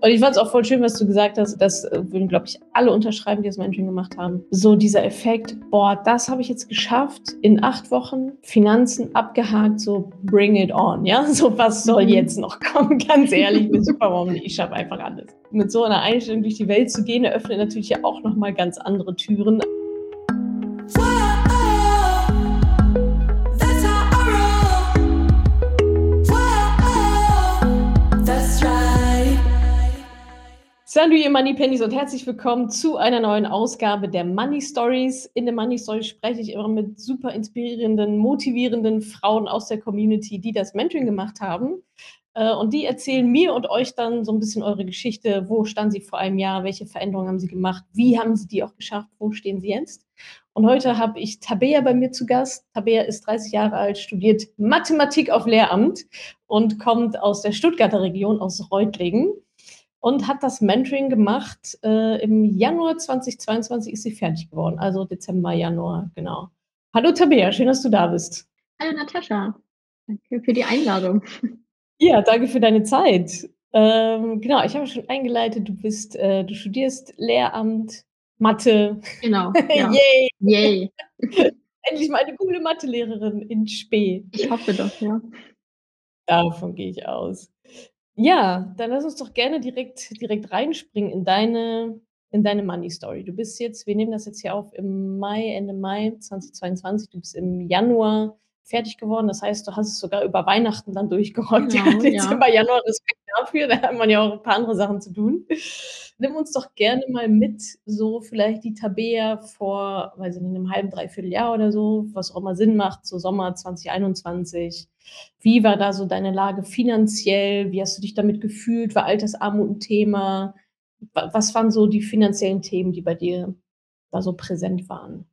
Und ich fand es auch voll schön, was du gesagt hast. Das äh, würden, glaube ich, alle unterschreiben, die das Mentoring gemacht haben. So dieser Effekt, boah, das habe ich jetzt geschafft. In acht Wochen Finanzen abgehakt, so bring it on. Ja, so was soll mhm. jetzt noch kommen? Ganz ehrlich, ich bin super, nicht? Ich schaffe einfach alles. Mit so einer Einstellung durch die Welt zu gehen, eröffnet natürlich ja auch nochmal ganz andere Türen. Salut Money Pennies und herzlich willkommen zu einer neuen Ausgabe der Money Stories. In der Money Story spreche ich immer mit super inspirierenden, motivierenden Frauen aus der Community, die das Mentoring gemacht haben. Äh, und die erzählen mir und euch dann so ein bisschen eure Geschichte. Wo standen sie vor einem Jahr? Welche Veränderungen haben sie gemacht? Wie haben sie die auch geschafft? Wo stehen sie jetzt? Und heute habe ich Tabea bei mir zu Gast. Tabea ist 30 Jahre alt, studiert Mathematik auf Lehramt und kommt aus der Stuttgarter Region, aus Reutlingen und hat das Mentoring gemacht. Äh, Im Januar 2022 ist sie fertig geworden, also Dezember, Januar, genau. Hallo Tabea, schön, dass du da bist. Hallo Natascha, danke für die Einladung. Ja, danke für deine Zeit. Ähm, genau, ich habe schon eingeleitet, du bist, äh, du studierst Lehramt, Mathe. Genau. Ja. Yay! Yay! Endlich mal eine coole Mathelehrerin in Spee. Ich hoffe doch, ja. Davon gehe ich aus. Ja, dann lass uns doch gerne direkt direkt reinspringen in deine in deine Money Story. Du bist jetzt wir nehmen das jetzt hier auf im Mai Ende Mai 2022. Du bist im Januar fertig geworden. Das heißt, du hast es sogar über Weihnachten dann durchgerollt. Genau, ja, Dezember, ja. Januar, Respekt dafür. Da hat man ja auch ein paar andere Sachen zu tun. Nimm uns doch gerne mal mit, so vielleicht die Tabea vor, weiß ich nicht, einem halben, dreiviertel Jahr oder so, was auch immer Sinn macht, so Sommer 2021. Wie war da so deine Lage finanziell? Wie hast du dich damit gefühlt? War Altersarmut ein Thema? Was waren so die finanziellen Themen, die bei dir da so präsent waren?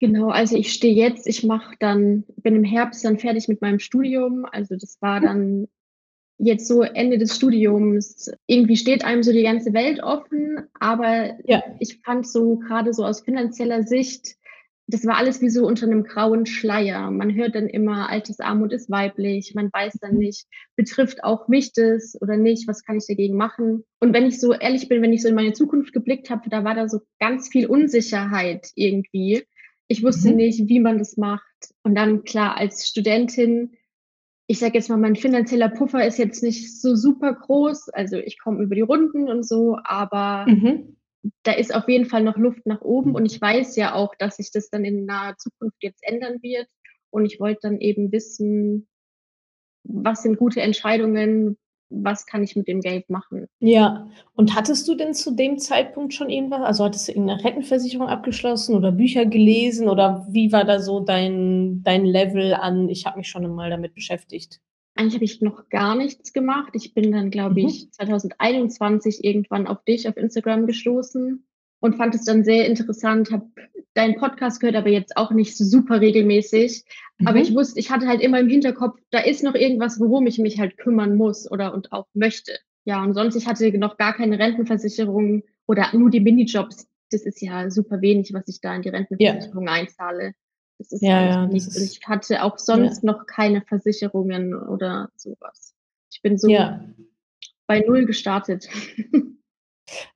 Genau, also ich stehe jetzt, ich mache dann, bin im Herbst dann fertig mit meinem Studium. Also das war dann jetzt so Ende des Studiums. Irgendwie steht einem so die ganze Welt offen, aber ja. ich fand so gerade so aus finanzieller Sicht, das war alles wie so unter einem grauen Schleier. Man hört dann immer, Altersarmut ist weiblich, man weiß dann nicht, betrifft auch mich das oder nicht, was kann ich dagegen machen? Und wenn ich so ehrlich bin, wenn ich so in meine Zukunft geblickt habe, da war da so ganz viel Unsicherheit irgendwie. Ich wusste mhm. nicht, wie man das macht. Und dann klar, als Studentin, ich sage jetzt mal, mein finanzieller Puffer ist jetzt nicht so super groß. Also ich komme über die Runden und so, aber mhm. da ist auf jeden Fall noch Luft nach oben. Und ich weiß ja auch, dass sich das dann in naher Zukunft jetzt ändern wird. Und ich wollte dann eben wissen, was sind gute Entscheidungen, was kann ich mit dem Geld machen. Ja, und hattest du denn zu dem Zeitpunkt schon irgendwas? Also hattest du irgendeine Rentenversicherung abgeschlossen oder Bücher gelesen oder wie war da so dein, dein Level an, ich habe mich schon einmal damit beschäftigt? Eigentlich habe ich noch gar nichts gemacht. Ich bin dann, glaube mhm. ich, 2021 irgendwann auf dich auf Instagram gestoßen und fand es dann sehr interessant, habe deinen Podcast gehört, aber jetzt auch nicht super regelmäßig. Mhm. Aber ich wusste, ich hatte halt immer im Hinterkopf, da ist noch irgendwas, worum ich mich halt kümmern muss oder und auch möchte. Ja, und sonst, ich hatte noch gar keine Rentenversicherung oder nur die Minijobs. Das ist ja super wenig, was ich da in die Rentenversicherung ja. einzahle. Das ist ja, ja nicht. Ist, ich hatte auch sonst ja. noch keine Versicherungen oder sowas. Ich bin so bei Null gestartet.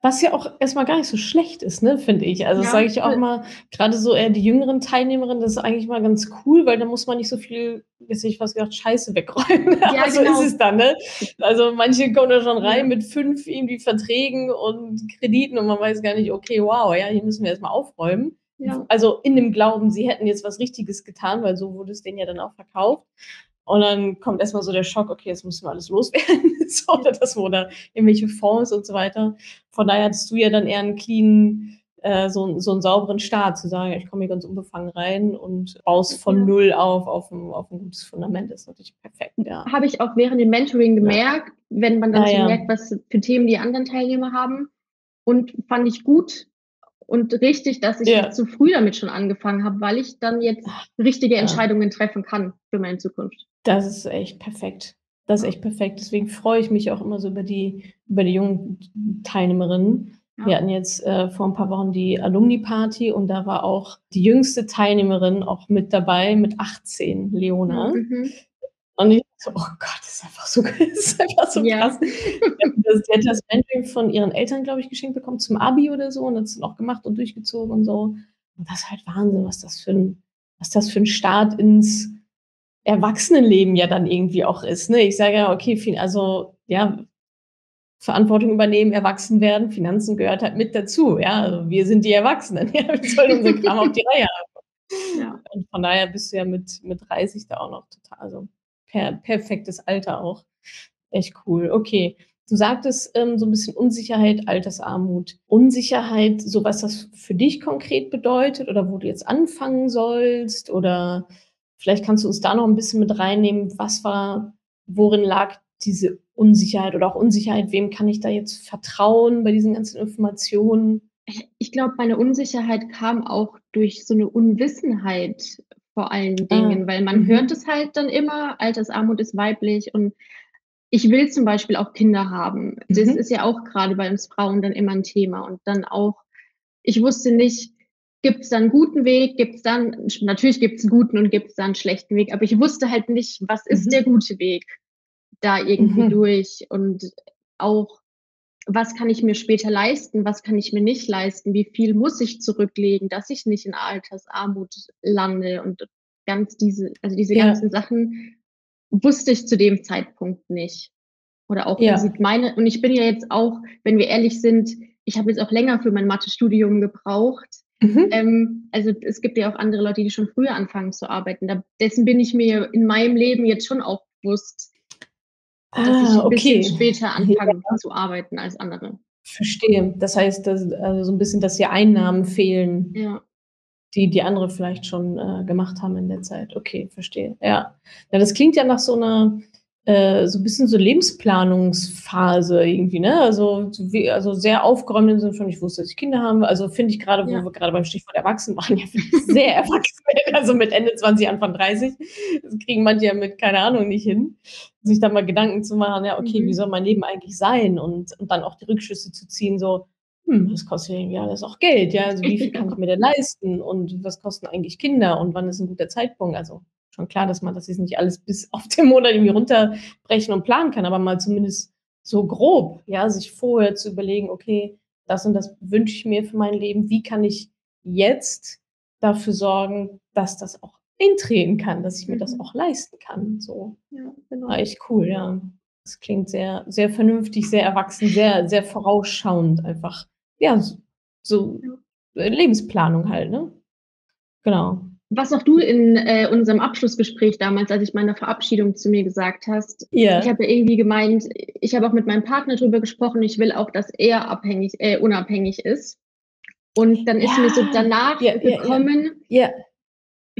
Was ja auch erstmal gar nicht so schlecht ist, ne, finde ich. Also, das sage ich auch mal, gerade so eher die jüngeren Teilnehmerinnen, das ist eigentlich mal ganz cool, weil da muss man nicht so viel, jetzt ich fast gesagt, Scheiße wegräumen. Ja, Aber so genau. ist es dann, ne? Also, manche kommen da schon rein mit fünf irgendwie Verträgen und Krediten und man weiß gar nicht, okay, wow, ja, hier müssen wir erstmal aufräumen. Ja. Also in dem Glauben, sie hätten jetzt was Richtiges getan, weil so wurde es denen ja dann auch verkauft. Und dann kommt erstmal so der Schock, okay, jetzt müssen wir alles loswerden. so, oder das oder irgendwelche Fonds und so weiter. Von daher hattest du ja dann eher einen clean, äh, so, so einen sauberen Start, zu sagen, ich komme hier ganz unbefangen rein und baust von ja. null auf, auf ein, auf ein gutes Fundament. Das ist natürlich perfekt, ja. Habe ich auch während dem Mentoring gemerkt, ja. wenn man dann ja, so merkt, was für Themen die anderen Teilnehmer haben. Und fand ich gut, und richtig, dass ich ja. zu früh damit schon angefangen habe, weil ich dann jetzt richtige Entscheidungen treffen kann für meine Zukunft. Das ist echt perfekt. Das ist echt perfekt. Deswegen freue ich mich auch immer so über die, über die jungen Teilnehmerinnen. Ja. Wir hatten jetzt äh, vor ein paar Wochen die Alumni-Party und da war auch die jüngste Teilnehmerin auch mit dabei, mit 18, Leona. Mhm. Und ich So, oh Gott, das ist einfach so, das ist einfach so ja. krass. Das, die hat das Mentoring von ihren Eltern, glaube ich, geschenkt bekommen zum Abi oder so und hat es auch gemacht und durchgezogen und so. Und das ist halt Wahnsinn, was das für ein, was das für ein Start ins Erwachsenenleben ja dann irgendwie auch ist. Ne? Ich sage ja, okay, also ja, Verantwortung übernehmen, erwachsen werden, Finanzen gehört halt mit dazu. Ja, also wir sind die Erwachsenen. Ja, wir sollen unsere Kram auf die Reihe haben. Ja. Und von daher bist du ja mit, mit 30 da auch noch total, also per, perfektes Alter auch. Echt cool. Okay. Du sagtest ähm, so ein bisschen Unsicherheit, Altersarmut. Unsicherheit, so was das für dich konkret bedeutet oder wo du jetzt anfangen sollst oder vielleicht kannst du uns da noch ein bisschen mit reinnehmen. Was war, worin lag diese Unsicherheit oder auch Unsicherheit? Wem kann ich da jetzt vertrauen bei diesen ganzen Informationen? Ich glaube, meine Unsicherheit kam auch durch so eine Unwissenheit vor allen ah, Dingen, ah. weil man mhm. hört es halt dann immer, Altersarmut ist weiblich und ich will zum Beispiel auch Kinder haben. Das mhm. ist ja auch gerade bei uns Frauen dann immer ein Thema. Und dann auch, ich wusste nicht, gibt es da einen guten Weg, gibt es dann, natürlich gibt es einen guten und gibt es da einen schlechten Weg, aber ich wusste halt nicht, was ist mhm. der gute Weg da irgendwie mhm. durch und auch, was kann ich mir später leisten, was kann ich mir nicht leisten, wie viel muss ich zurücklegen, dass ich nicht in Altersarmut lande und ganz diese, also diese ja. ganzen Sachen wusste ich zu dem Zeitpunkt nicht. Oder auch, ja. sieht meine, und ich bin ja jetzt auch, wenn wir ehrlich sind, ich habe jetzt auch länger für mein Mathestudium gebraucht. Mhm. Ähm, also es gibt ja auch andere Leute, die schon früher anfangen zu arbeiten. Da, dessen bin ich mir in meinem Leben jetzt schon auch bewusst, dass ah, ich ein okay. bisschen später anfange ja. zu arbeiten als andere. Verstehe. Das heißt, dass, also so ein bisschen, dass die Einnahmen fehlen. Ja die die andere vielleicht schon äh, gemacht haben in der Zeit. Okay, verstehe. Ja. ja, das klingt ja nach so einer äh, so ein bisschen so Lebensplanungsphase irgendwie, ne? Also, wie, also sehr aufgeräumt im Sinne von, ich wusste, dass ich Kinder habe. Also finde ich gerade, wo ja. wir gerade beim Stichwort Erwachsen waren, ja sehr erwachsen. Also mit Ende 20, Anfang 30. Das kriegen manche ja mit, keine Ahnung, nicht hin. Sich da mal Gedanken zu machen, ja, okay, mhm. wie soll mein Leben eigentlich sein? Und, und dann auch die Rückschlüsse zu ziehen, so, hm, das kostet irgendwie alles auch Geld, ja. Also wie viel kann ich mir denn leisten und was kosten eigentlich Kinder und wann ist ein guter Zeitpunkt? Also schon klar, dass man das jetzt nicht alles bis auf den Monat irgendwie runterbrechen und planen kann, aber mal zumindest so grob, ja, sich vorher zu überlegen, okay, das und das wünsche ich mir für mein Leben, wie kann ich jetzt dafür sorgen, dass das auch eintreten kann, dass ich mir das mhm. auch leisten kann. So. Ja, genau. War echt cool, ja. Das klingt sehr, sehr vernünftig, sehr erwachsen, sehr, sehr vorausschauend einfach ja, so Lebensplanung halt, ne? Genau. Was auch du in äh, unserem Abschlussgespräch damals, als ich meine Verabschiedung zu mir gesagt hast, yeah. ich habe ja irgendwie gemeint, ich habe auch mit meinem Partner drüber gesprochen, ich will auch, dass er abhängig, äh, unabhängig ist. Und dann ist ja. mir so danach ja, gekommen, ja,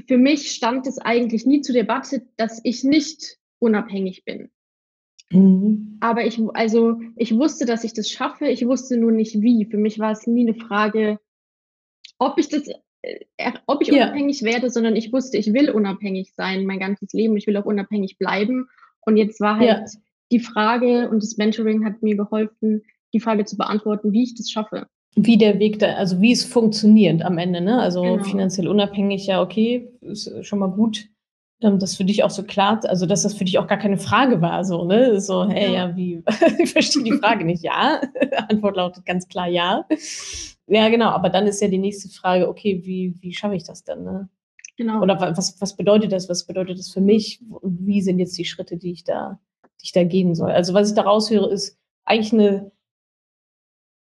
für mich stand es eigentlich nie zur Debatte, dass ich nicht unabhängig bin. Mhm. Aber ich, also, ich wusste, dass ich das schaffe. Ich wusste nur nicht wie. Für mich war es nie eine Frage, ob ich das, ob ich ja. unabhängig werde, sondern ich wusste, ich will unabhängig sein mein ganzes Leben. Ich will auch unabhängig bleiben. Und jetzt war halt ja. die Frage und das Mentoring hat mir geholfen, die Frage zu beantworten, wie ich das schaffe. Wie der Weg da, also wie es funktioniert am Ende, ne? Also genau. finanziell unabhängig, ja, okay, ist schon mal gut ähm, das für dich auch so klar, also dass das für dich auch gar keine Frage war, so, ne? So, hey, ja, ja wie, ich verstehe die Frage nicht, ja. Antwort lautet ganz klar ja. Ja, genau, aber dann ist ja die nächste Frage, okay, wie, wie schaffe ich das denn, ne? Genau. Oder was, was bedeutet das? Was bedeutet das für mich? Und wie sind jetzt die Schritte, die ich da, die ich da gehen soll? Also, was ich da raushöre, ist eigentlich eine,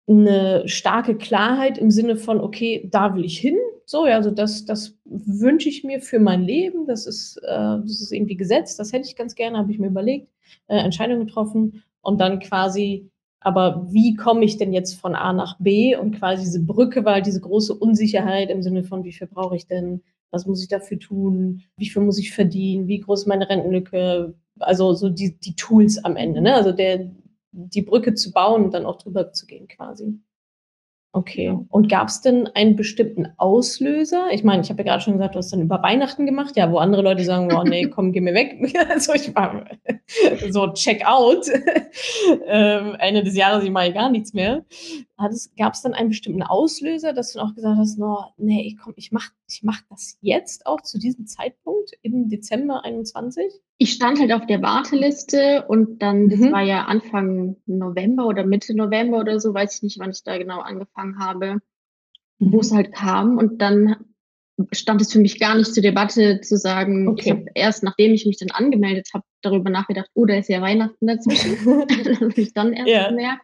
eine starke Klarheit im Sinne von, okay, da will ich hin, so, ja, also das, das wünsche ich mir für mein Leben. Das ist, äh, das ist irgendwie gesetzt. Das hätte ich ganz gerne, habe ich mir überlegt, äh, Entscheidung getroffen und dann quasi, aber wie komme ich denn jetzt von A nach B? Und quasi diese Brücke war halt diese große Unsicherheit im Sinne von, wie viel brauche ich denn? Was muss ich dafür tun? Wie viel muss ich verdienen? Wie groß ist meine Rentenlücke? Also so die, die Tools am Ende, ne? Also der, die Brücke zu bauen und dann auch drüber zu gehen quasi. Okay. Genau. Und gab es denn einen bestimmten Auslöser? Ich meine, ich habe ja gerade schon gesagt, du hast dann über Weihnachten gemacht, ja, wo andere Leute sagen, oh nee, komm, geh mir weg. also ich war so check out. ähm, Ende des Jahres, ich mache gar nichts mehr. Gab es dann einen bestimmten Auslöser, dass du auch gesagt hast, no, nee, ich komm, ich mach, ich mache das jetzt auch zu diesem Zeitpunkt im Dezember 21? Ich stand halt auf der Warteliste und dann, das Mhm. war ja Anfang November oder Mitte November oder so, weiß ich nicht, wann ich da genau angefangen habe, wo es Mhm. halt kam. Und dann stand es für mich gar nicht zur Debatte zu sagen, ich habe Okay. erst, nachdem ich mich dann angemeldet habe, darüber nachgedacht, oh, da ist ja Weihnachten dazwischen. Das habe ich dann erst Ja. gemerkt.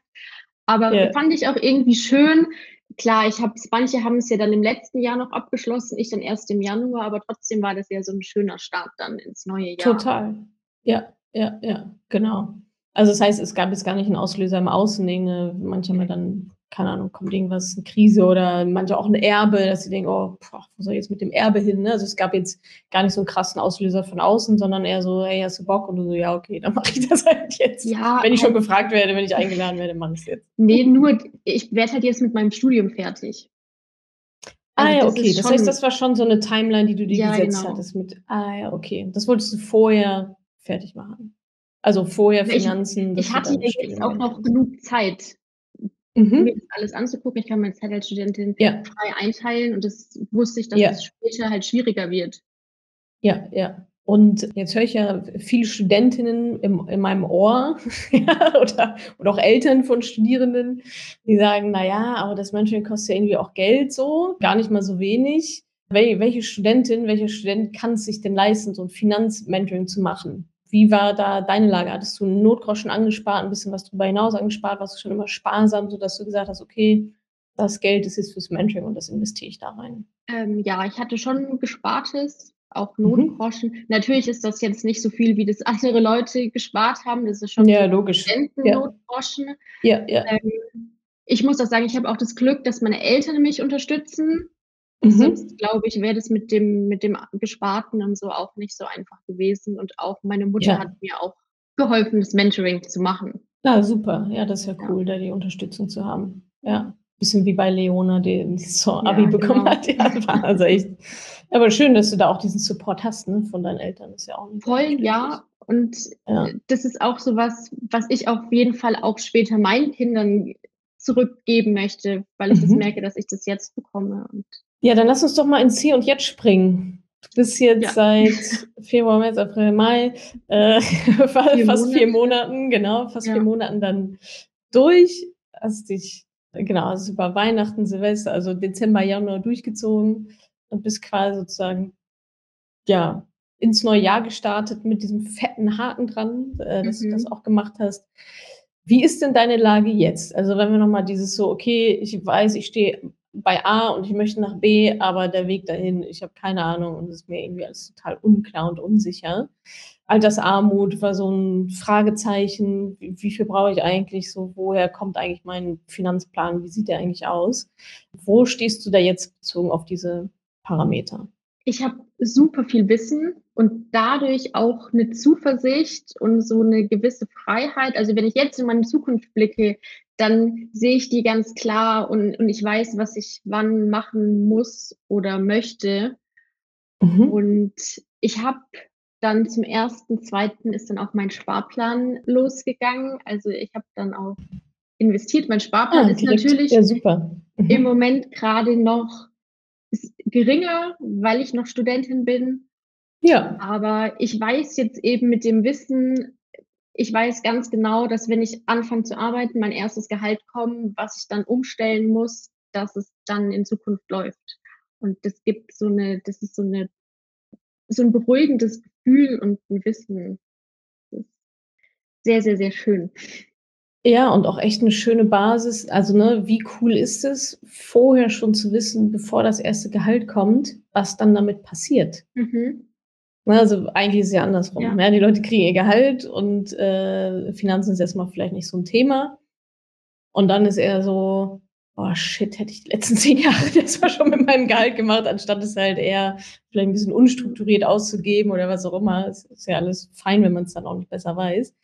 Aber Ja. fand ich auch irgendwie schön. Klar, ich habe manche haben es ja dann im letzten Jahr noch abgeschlossen, ich dann erst im Januar, aber trotzdem war das ja so 'n schöner Start dann ins neue Jahr. Total. Ja, ja, ja, genau. Also, das heißt, es gab jetzt gar nicht 'n Auslöser im Außen, 'ne manche haben dann, keine Ahnung, kommt irgendwas, 'ne Krise oder manche auch 'n Erbe, dass sie denken: „Oh, boah, wo soll ich jetzt mit dem Erbe hin“, ne? Also, es gab jetzt gar nicht so 'n krassen Auslöser von außen, sondern eher so: „Hey, hast du Bock?“ Und du so: „Ja, okay, dann mache ich das halt jetzt.“ Ja, Wenn ich schon halt gefragt werde, wenn ich eingeladen werde, mache ich's jetzt. Ne, nur ich werde halt jetzt mit meinem Studium fertig. Ah Also, ja, okay. Das heißt, das war schon so 'ne Timeline, die du dir Ja, gesetzt genau. hattest mit ah ja, okay. Das wolltest du vorher fertig machen. Also, vorher ich Finanzen, ich du hatte jetzt auch noch genug Zeit, mir Mhm. das alles anzugucken. Ich kann meine Zeit als Studentin Ja. frei einteilen und das wusste ich, dass Ja. es später halt schwieriger wird. Ja, ja. Und jetzt höre ich ja viele Studentinnen im in meinem Ohr, oder oder auch Eltern von Studierenden, die sagen: „Na ja, aber das Mentoring kostet ja irgendwie auch Geld so, gar nicht mal so wenig.“ Wel welche Studentin, welcher Student kann's sich denn leisten, so 'n Finanzmentoring zu machen? Wie war da deine Lage? Hattest du 'n Notgroschen angespart, 'n bisschen was drüber hinaus angespart? Warst du schon immer sparsam, sodass du gesagt hast: „Okay, das Geld ist jetzt fürs Mentoring und das investiere ich da rein?“ Ähm, ja, ich hatte schon Gespartes, auch Mhm. Notgroschen. Natürlich ist das jetzt nicht so viel, wie das andere Leute gespart haben. Das ist schon Ja, logisch. Ja. Studenten-Notgroschen. Ja, ja. Ähm, ich muss auch sagen, ich habe auch das Glück, dass meine Eltern mich unterstützen. Mhm. Sonst glaube ich, wäre das mit dem mit dem Gesparten und so auch nicht so einfach gewesen. Und auch meine Mutter hat Ja. mir auch geholfen, das Mentoring zu machen. Ah, super. Ja, das ist ja Ja. cool, da die Unterstützung zu haben. Ja. Bisschen wie bei Leona, die so Abi Ja, bekommen genau. hat. Ja, also echt aber schön, dass du da auch diesen Support hast, ne, von deinen Eltern. Ist ja auch Voll, ja. Und, Ja. das ist auch so was, was ich auf jeden Fall auch später meinen Kindern zurückgeben möchte, weil ich das Mhm. merke, dass ich das jetzt bekomme und Ja, dann lass uns doch mal ins Hier und Jetzt springen. Du bist jetzt Ja. seit Februar, März, April, Mai, äh, fa 4 fast 4 Monate. Monaten genau, fast 4 Ja. Monaten dann durch. Hast dich genau, hast über Weihnachten, Silvester, also Dezember, Januar durchgezogen und bist quasi sozusagen, ja, ins neue Jahr gestartet mit diesem fetten Haken dran, äh, dass du das Mhm. auch gemacht hast. Wie ist denn deine Lage jetzt? Also, wenn wir noch mal dieses so: „Okay, ich weiß, ich stehe bei A und ich möchte nach B, aber der Weg dahin, ich habe keine Ahnung und es ist mir irgendwie alles total unklar und unsicher.“ Altersarmut war so 'n Fragezeichen. Wie viel brauche ich eigentlich so? Woher kommt eigentlich mein Finanzplan? Wie sieht der eigentlich aus? Wo stehst du da jetzt bezogen auf diese Parameter? Ich habe super viel Wissen und dadurch auch 'ne Zuversicht und so 'ne gewisse Freiheit. Also, wenn ich jetzt in meine Zukunft blicke, dann sehe ich die ganz klar und und ich weiß, was ich wann machen muss oder möchte. Mhm. Und ich habe dann zum 1.2. ist dann auch mein Sparplan losgegangen. Also, ich habe dann auch investiert. Mein Sparplan Ah, ist natürlich Ja, super. im Mhm. Moment grade noch geringer, weil ich noch Studentin bin. Ja. Aber ich weiß jetzt eben mit dem Wissen ich weiß ganz genau, dass wenn ich anfange zu arbeiten, mein 1. Gehalt kommt, was ich dann umstellen muss, dass es dann in Zukunft läuft. Und das gibt so 'ne das ist so 'ne so 'n beruhigendes Gefühl und 'n Wissen. Das sehr, sehr, sehr schön. Ja, und auch echt 'ne schöne Basis. Also, ne, wie cool ist es, vorher schon zu wissen, bevor das 1. Gehalt kommt, was dann damit passiert? Mhm. Ne, also, eigentlich ist es ja andersrum. Ja. Ja, die Leute kriegen ihr Gehalt und, äh, Finanzen ist erst mal vielleicht nicht so 'n Thema. Und dann ist eher so: „Oh shit, hätte ich die letzten 10 Jahre das mal schon mit meinem Gehalt gemacht, anstatt es halt eher vielleicht 'n bisschen unstrukturiert auszugeben“ oder was auch immer. Es ist ja alles fein, wenn man's dann auch nicht besser weiß.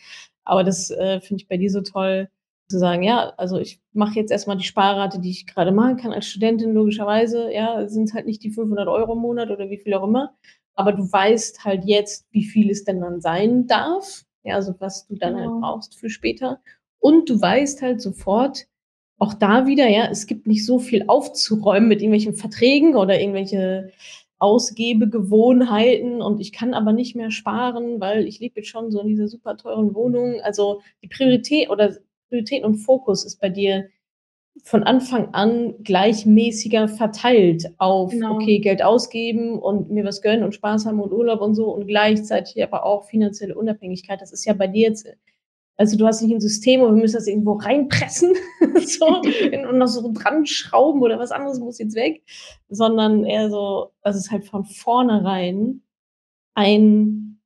Aber das, äh, finde ich bei dir so toll zu sagen: „Ja, also, ich mache jetzt erst mal die Sparrate, die ich grade machen kann als Studentin logischerweise, ja, sind's halt nicht die 500 € im Monat oder wie viel auch immer. Aber du weißt halt jetzt, wie viel es denn dann sein darf, ja, also, was du dann halt Genau. brauchst für später. Und du weißt halt sofort auch da wieder, ja, es gibt nicht so viel aufzuräumen mit irgendwelchen Verträgen oder irgendwelche Ausgebegewohnheiten und ich kann aber nicht mehr sparen, weil ich lebe jetzt schon so in dieser super teuren Wohnung. Also die Priorität oder Priorität und Fokus ist bei dir von Anfang an gleichmäßiger verteilt auf, genau. okay, Geld ausgeben und mir was gönnen und Spaß haben und Urlaub und so und gleichzeitig aber auch finanzielle Unabhängigkeit. Das ist ja bei dir jetzt, also du hast nicht ein System und wir müssen das irgendwo reinpressen so, und noch so dran schrauben oder was anderes muss jetzt weg, sondern eher so, also es ist halt von vornherein ein,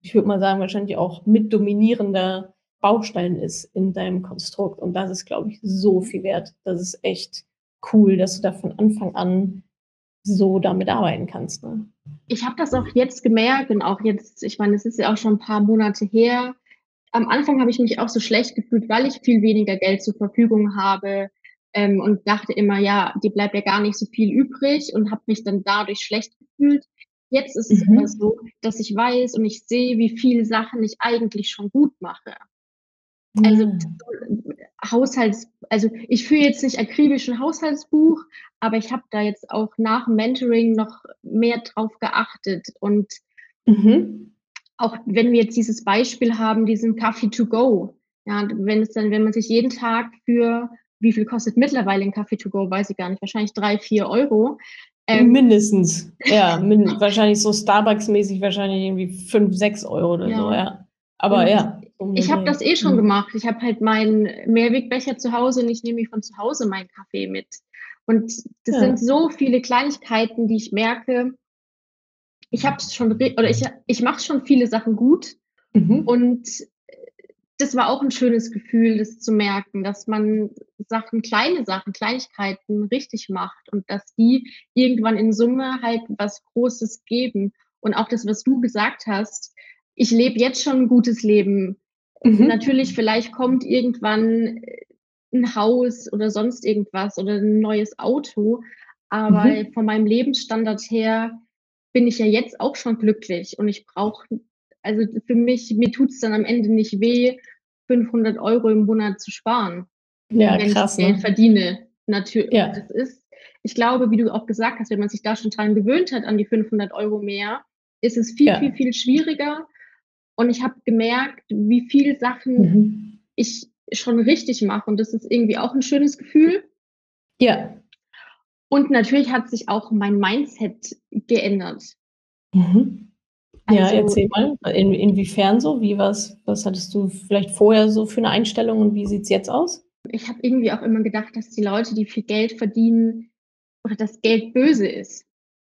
ich würde mal sagen, wahrscheinlich auch mit dominierender Baustein ist in deinem Konstrukt. Und das ist, glaube ich, so viel wert. Das ist echt cool, dass du da von Anfang an so damit arbeiten kannst. Ne? Ich habe das auch jetzt gemerkt und auch jetzt, ich meine, es ist ja auch schon ein paar Monate her. Am Anfang habe ich mich auch so schlecht gefühlt, weil ich viel weniger Geld zur Verfügung habe ähm, und dachte immer, ja, die bleibt ja gar nicht so viel übrig und habe mich dann dadurch schlecht gefühlt. Jetzt ist es mhm. aber so, dass ich weiß und ich sehe, wie viele Sachen ich eigentlich schon gut mache. Also Haushalts, also ich führe jetzt nicht akribisch ein Haushaltsbuch, aber ich habe da jetzt auch nach Mentoring noch mehr drauf geachtet. Und mhm. auch wenn wir jetzt dieses Beispiel haben, diesen Kaffee to go, ja, wenn es dann, wenn man sich jeden Tag für, wie viel kostet mittlerweile ein Kaffee to go, weiß ich gar nicht, wahrscheinlich drei, vier Euro. Ähm, Mindestens, ja, min wahrscheinlich so Starbucks-mäßig wahrscheinlich irgendwie fünf, sechs Euro oder ja. so, ja. Aber und ja. Ich habe das eh schon mhm. gemacht. Ich habe halt meinen Mehrwegbecher zu Hause und ich nehme mir von zu Hause meinen Kaffee mit. Und das ja. sind so viele Kleinigkeiten, die ich merke, ich habe es schon, oder ich, ich mache schon viele Sachen gut. Mhm. Und das war auch ein schönes Gefühl, das zu merken, dass man Sachen, kleine Sachen, Kleinigkeiten richtig macht und dass die irgendwann in Summe halt was Großes geben. Und auch das, was du gesagt hast, ich lebe jetzt schon ein gutes Leben. Mhm. Natürlich, vielleicht kommt irgendwann äh, ein Haus oder sonst irgendwas oder ein neues Auto. Aber mhm. von meinem Lebensstandard her bin ich ja jetzt auch schon glücklich und ich brauche, also für mich, mir tut es dann am Ende nicht weh, 500 Euro im Monat zu sparen. Ja, wenn krass. Ich Geld ne? verdiene. Natürlich. Ja. Das ist, ich glaube, wie du auch gesagt hast, wenn man sich da schon dran gewöhnt hat, an die 500 Euro mehr, ist es viel, ja. viel, viel schwieriger, und ich habe gemerkt, wie viele Sachen mhm. ich schon richtig mache. Und das ist irgendwie auch ein schönes Gefühl. Ja. Und natürlich hat sich auch mein Mindset geändert. Mhm. Ja, also, erzähl mal, in, inwiefern so? Wie was, was hattest du vielleicht vorher so für eine Einstellung und wie sieht es jetzt aus? Ich habe irgendwie auch immer gedacht, dass die Leute, die viel Geld verdienen, oder das Geld böse ist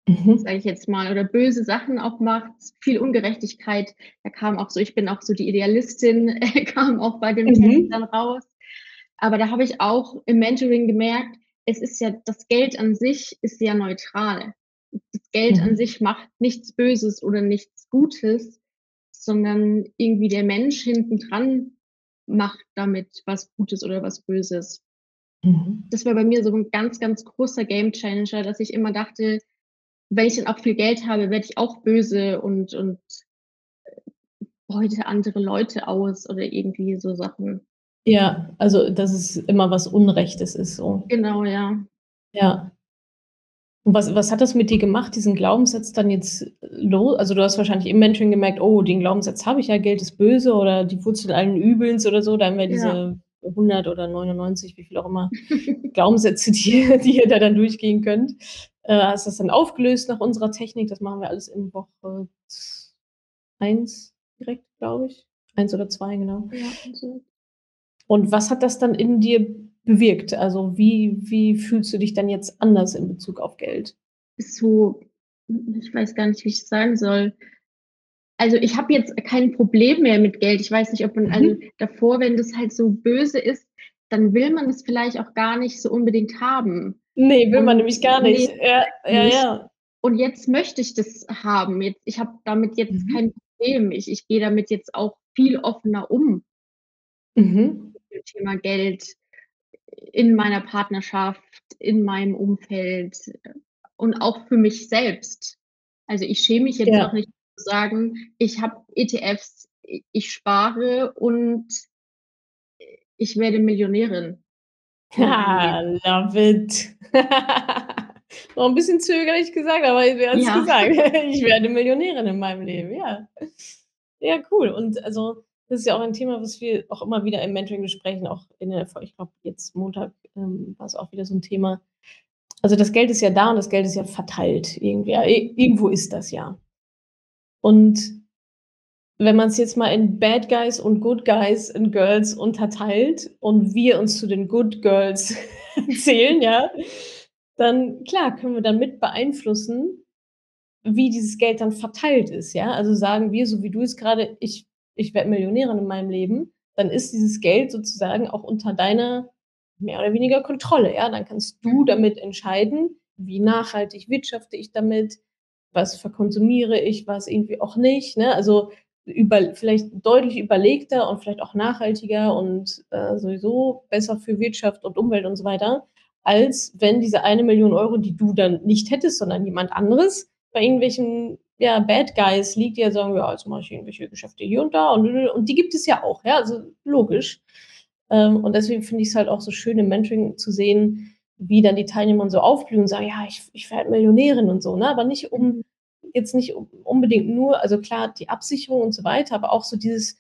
mhm. sage ich jetzt mal, oder böse Sachen auch macht, viel Ungerechtigkeit. Da kam auch so, ich bin auch so die Idealistin, kam auch bei dem mhm. Test dann raus. Aber da habe ich auch im Mentoring gemerkt, es ist ja, das Geld an sich ist ja neutral. Das Geld mhm. an sich macht nichts Böses oder nichts Gutes, sondern irgendwie der Mensch hinten dran macht damit was Gutes oder was Böses. Mhm. Das war bei mir so ein ganz, ganz großer Game Changer, dass ich immer dachte, wenn ich dann auch viel Geld habe, werde ich auch böse und, und beute andere Leute aus oder irgendwie so Sachen. Ja, also dass es immer was Unrechtes ist so. Genau, ja. Ja. Und was, was hat das mit dir gemacht, diesen Glaubenssatz dann jetzt los? Also du hast wahrscheinlich im Mentoring gemerkt, oh, den Glaubenssatz habe ich ja, Geld ist böse oder die Wurzel allen Übelns oder so. Da haben wir diese ja. 100 oder 99, wie viel auch immer, Glaubenssätze, die, die ihr da dann durchgehen könnt. Äh, hast das dann aufgelöst nach unserer Technik. Das machen wir alles in Woche 1 direkt, glaube ich. Eins oder zwei, genau. Ja, also. Und was hat das dann in dir bewirkt? Also wie, wie fühlst du dich dann jetzt anders in Bezug auf Geld? So, ich weiß gar nicht, wie ich es sagen soll. Also ich habe jetzt kein Problem mehr mit Geld. Ich weiß nicht, ob man, also mhm. also davor, wenn das halt so böse ist, dann will man es vielleicht auch gar nicht so unbedingt haben. Nee, will und, man nämlich gar nicht. Nee, ja, ja, ja. Und jetzt möchte ich das haben. Jetzt, ich habe damit jetzt mhm. kein Problem. Ich, ich gehe damit jetzt auch viel offener um. Mhm. Thema Geld in meiner Partnerschaft, in meinem Umfeld und auch für mich selbst. Also ich schäme mich jetzt ja. auch nicht zu sagen, ich habe ETFs, ich spare und ich werde Millionärin. Ha, love it. Noch ein bisschen zögerlich gesagt, aber wer hat's Ja. gesagt? Ich werde Millionärin in meinem Leben, ja. Ja, cool. Und also, das ist ja auch ein Thema, was wir auch immer wieder im Mentoring besprechen, auch in der ich glaube, jetzt Montag, ähm, war's auch wieder so 'n Thema. Also, das Geld ist ja da und das Geld ist ja verteilt irgendwie. Irgendwo ist das ja. Und wenn man's jetzt mal in Bad Guys und Good Guys and Girls unterteilt und wir uns zu den Good Girls zählen, ja, dann klar, können wir dann mit beeinflussen, wie dieses Geld dann verteilt ist, ja? Also, sagen wir, so wie du jetzt grade: „Ich ich werde Millionärin in meinem Leben“, dann ist dieses Geld sozusagen auch unter deiner mehr oder weniger Kontrolle, ja? Dann kannst du damit entscheiden: „Wie nachhaltig wirtschafte ich damit? Was verkonsumiere ich, was irgendwie auch nicht“, ne? Also, über vielleicht deutlich überlegter und vielleicht auch nachhaltiger und, äh, sowieso besser für Wirtschaft und Umwelt und so weiter, als wenn diese 1.000.000 €, die du dann nicht hättest, sondern jemand anderes, bei irgendwelchen, ja, Bad Guys liegt, die ja sagen: „Ja, jetzt mache ich irgendwelche Geschäfte hier und da und und die gibt es ja auch, ja, also logisch. Ähm, und deswegen finde ich's halt auch so schön im Mentoring zu sehen, wie dann die Teilnehmer so aufblühen und sagen: „Ja, ich ich werde Millionärin“ und so, ne? Aber nicht um Mhm. Jetzt nicht unbedingt nur also klar, die Absicherung und so weiter, aber auch so dieses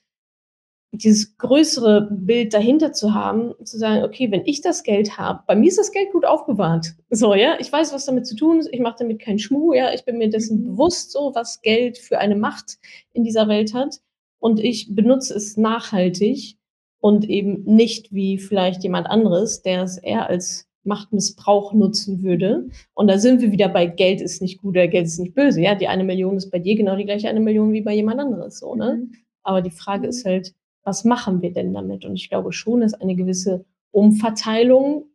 dieses größere Bild dahinter zu haben, zu sagen: „Okay, wenn ich das Geld habe bei mir ist das Geld gut aufbewahrt.“ So, ja? Ich weiß, was damit zu tun ist. Ich mache damit keinen Schmuh, ja? Ich bin mir dessen Mhm. bewusst so, was Geld für eine Macht in dieser Welt hat. Und ich benutze es nachhaltig und eben nicht wie vielleicht jemand anderes, der es eher als Machtmissbrauch nutzen würde. Und da sind wir wieder bei Geld ist nicht gut oder Geld ist nicht böse, ja? Die 1.000.000 ist bei dir genau die gleiche 1.000.000 wie bei jemand anderes so, ne? Mhm. Aber die Frage ist halt, was machen wir denn damit? Und ich glaube schon, dass eine gewisse Umverteilung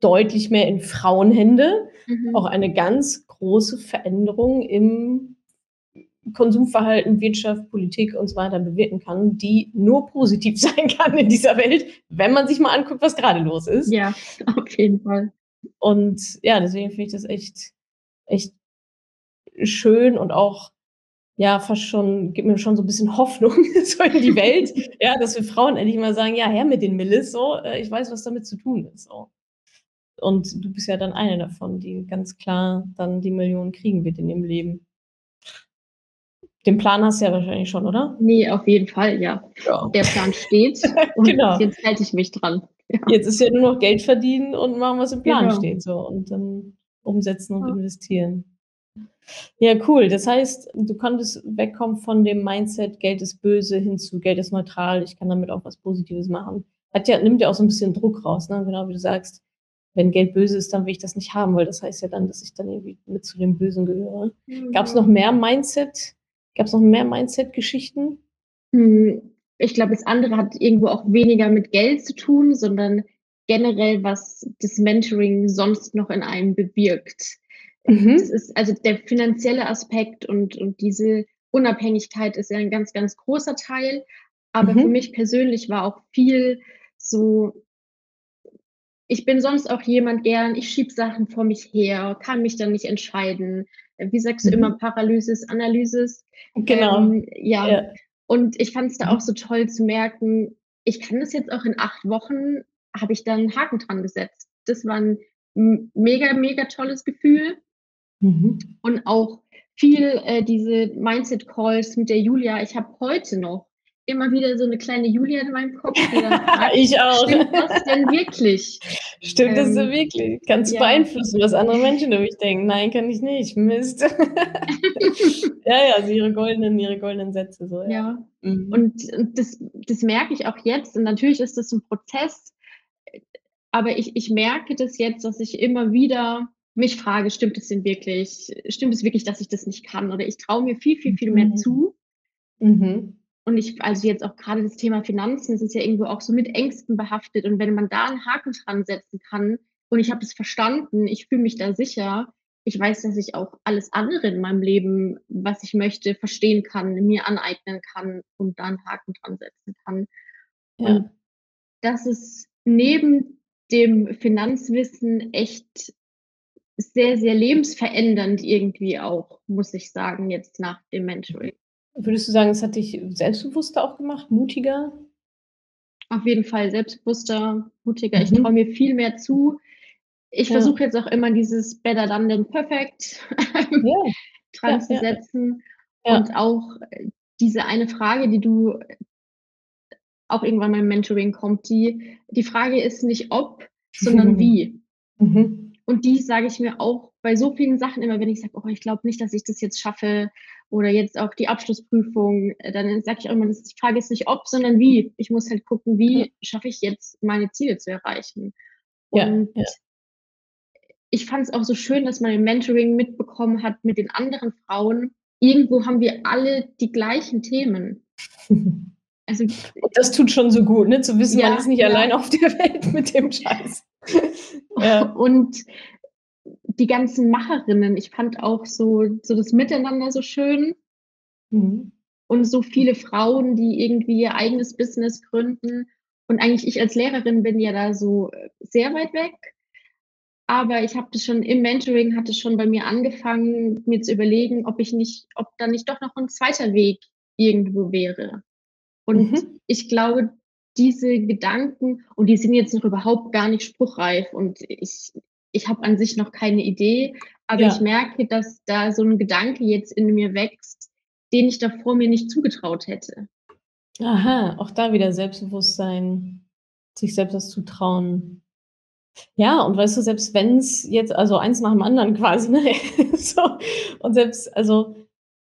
deutlich mehr in Frauenhände auch Mhm. eine ganz große Veränderung im Konsumverhalten, Wirtschaft, Politik und so weiter bewirken kann, die nur positiv sein kann in dieser Welt, wenn man sich mal anguckt, was grade los ist. Ja, auf jeden Fall. Und ja, deswegen finde ich das echt echt schön und auch, ja, fast schon gibt mir schon so 'n bisschen Hoffnung so in die Welt, ja, dass wir Frauen endlich mal sagen: „Ja, her mit den Millis so, äh, ich weiß, was damit zu tun ist“, so. Und du bist ja dann eine davon, die ganz klar dann die Millionen kriegen wird in ihrem Leben. Den Plan hast du ja wahrscheinlich schon, oder? Ne, auf jeden Fall, ja. Ja. Der Plan steht und Genau. jetzt halte ich mich dran. Ja. Jetzt ist ja nur noch Geld verdienen und machen, was im Plan Genau. steht so und dann umsetzen und Ja. investieren. Ja, cool. Das heißt, du konntest wegkommen von dem Mindset, Geld ist böse hin zu Geld ist neutral, ich kann damit auch was Positives machen. Hat ja nimmt ja auch so 'n bisschen Druck raus, ne? Genau wie du sagst, wenn Geld böse ist, dann will ich das nicht haben, weil das heißt ja dann, dass ich dann irgendwie mit zu den Bösen gehöre. Gab's noch Mhm. mehr Mindset gab's noch mehr Mindset-Geschichten? Hm, ich glaube, das andere hat irgendwo auch weniger mit Geld zu tun, sondern generell, was das Mentoring sonst noch in einem bewirkt. Das Mhm. ist also der finanzielle Aspekt und und diese Unabhängigkeit ist ja 'n ganz, ganz großer Teil. Aber für Mhm. mich persönlich war auch viel so ich bin sonst auch jemand gern ich schiebe Sachen vor mich her, kann mich dann nicht entscheiden. Wie sagst du immer, Mhm. Paralysis Analysis? Genau. Ähm, ja, Ja. und ich fand's da auch Mhm. so toll zu merken, ich kann das jetzt auch in 8 Wochen habe ich da 'n Haken dran gesetzt. Das war 'n m mega, mega tolles Gefühl. Mhm. Und auch viel, äh, diese Mindset-Calls mit der Julia. Ich habe heute noch immer wieder so 'ne kleine Julia in meinem Kopf, fragt: Ich auch. „Stimmt das denn wirklich?“ Stimmt das denn Ähm, wirklich? Kannst du ja. beeinflussen, was andere Menschen über mich denken? „Nein, kann ich nicht. Mist.“ Ja, ja, so ihre goldenen ihre goldenen Sätze so, ja. Ja, Mhm. und und das das merke ich auch jetzt und natürlich ist das 'n Prozess, aber ich ich merke das jetzt, dass ich immer wieder mich frage: „Stimmt das denn wirklich? Stimmt es wirklich, dass ich das nicht kann?“ Oder ich traue mir viel, viel, viel mehr Mhm. zu. Mhm. Und ich also jetzt auch grade das Thema Finanzen, das ist ja irgendwo auch so mit Ängsten behaftet. Und wenn man da 'n Haken dran setzen kann und ich habe das verstanden, ich fühle mich da sicher. Ich weiß, dass ich auch alles andere in meinem Leben, was ich möchte, verstehen kann, mir aneignen kann und da 'n Haken dran setzen kann. Und Ja. das ist neben dem Finanzwissen echt sehr, sehr lebensverändernd irgendwie auch, muss ich sagen, jetzt nach dem Mentoring. Würdest du sagen, es hat dich selbstbewusster auch gemacht, mutiger? Auf jeden Fall selbstbewusster, mutiger. Mhm. Ich traue mir viel mehr zu. Ich ja. versuche jetzt auch immer dieses Better Done Than Perfect ja. dran zu setzen. Und auch diese eine Frage, die du auch irgendwann beim Mentoring kommt, die, die Frage ist nicht ob, sondern wie. Mhm. Und die sage ich mir auch bei so vielen Sachen immer, wenn ich sage, oh, ich glaube nicht, dass ich das jetzt schaffe oder jetzt auch die Abschlussprüfung, dann sage ich auch immer, die Frage ist nicht ob, sondern wie. Ich muss halt gucken, wie schaffe ich jetzt meine Ziele zu erreichen. Und ja, ja. ich fand es auch so schön, dass man im Mentoring mitbekommen hat mit den anderen Frauen. Irgendwo haben wir alle die gleichen Themen. Also, und das tut schon so gut, ne? zu wissen, ja, man ist nicht allein auf der Welt mit dem Scheiß. ja. Und die ganzen Macherinnen, ich fand auch so, so das Miteinander so schön. Mhm. Und so viele Frauen, die irgendwie ihr eigenes Business gründen. Und eigentlich ich als Lehrerin bin ja da so äh, sehr weit weg. Aber ich habe das schon im Mentoring, hatte schon bei mir angefangen, mir zu überlegen, ob ich nicht, ob da nicht doch noch ein zweiter Weg irgendwo wäre. Und mhm. ich glaube, diese Gedanken, und die sind jetzt noch überhaupt gar nicht spruchreif und ich, ich habe an sich noch keine Idee, aber ja. ich merke, dass da so ein Gedanke jetzt in mir wächst, den ich davor mir nicht zugetraut hätte. Aha, auch da wieder Selbstbewusstsein, sich selbst das zutrauen. Ja, und weißt du, selbst wenn es jetzt, also eins nach dem anderen quasi, ne? so, und selbst, also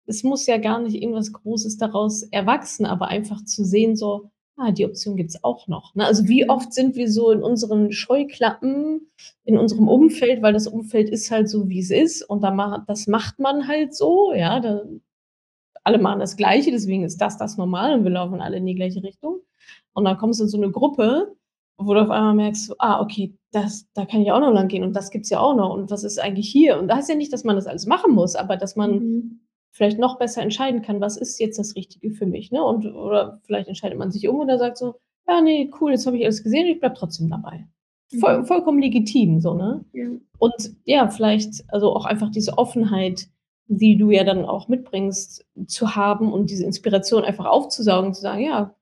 es muss ja gar nicht irgendwas Großes daraus erwachsen, aber einfach zu sehen, so, ah, die Option gibt es auch noch. Ne? Also wie mhm. oft sind wir so in unseren Scheuklappen, in unserem Umfeld, weil das Umfeld ist halt so, wie es ist und da macht, das macht man halt so, ja, da, alle machen das Gleiche, deswegen ist das das normal und wir laufen alle in die gleiche Richtung. Und dann kommst du in so eine Gruppe, wo du auf einmal merkst, ah, okay, das, da kann ich auch noch lang gehen und das gibt es ja auch noch und was ist eigentlich hier? Und da heißt ja nicht, dass man das alles machen muss, aber dass man mhm vielleicht noch besser entscheiden kann, was ist jetzt das Richtige für mich. Ne? Und, oder vielleicht entscheidet man sich um oder sagt so, ja, nee, cool, jetzt habe ich alles gesehen, ich bleibe trotzdem dabei. Voll, mhm. vollkommen legitim, so, ne? Ja. Und ja, vielleicht, also auch einfach diese Offenheit, die du ja dann auch mitbringst, zu haben und diese Inspiration einfach aufzusaugen, zu sagen, ja,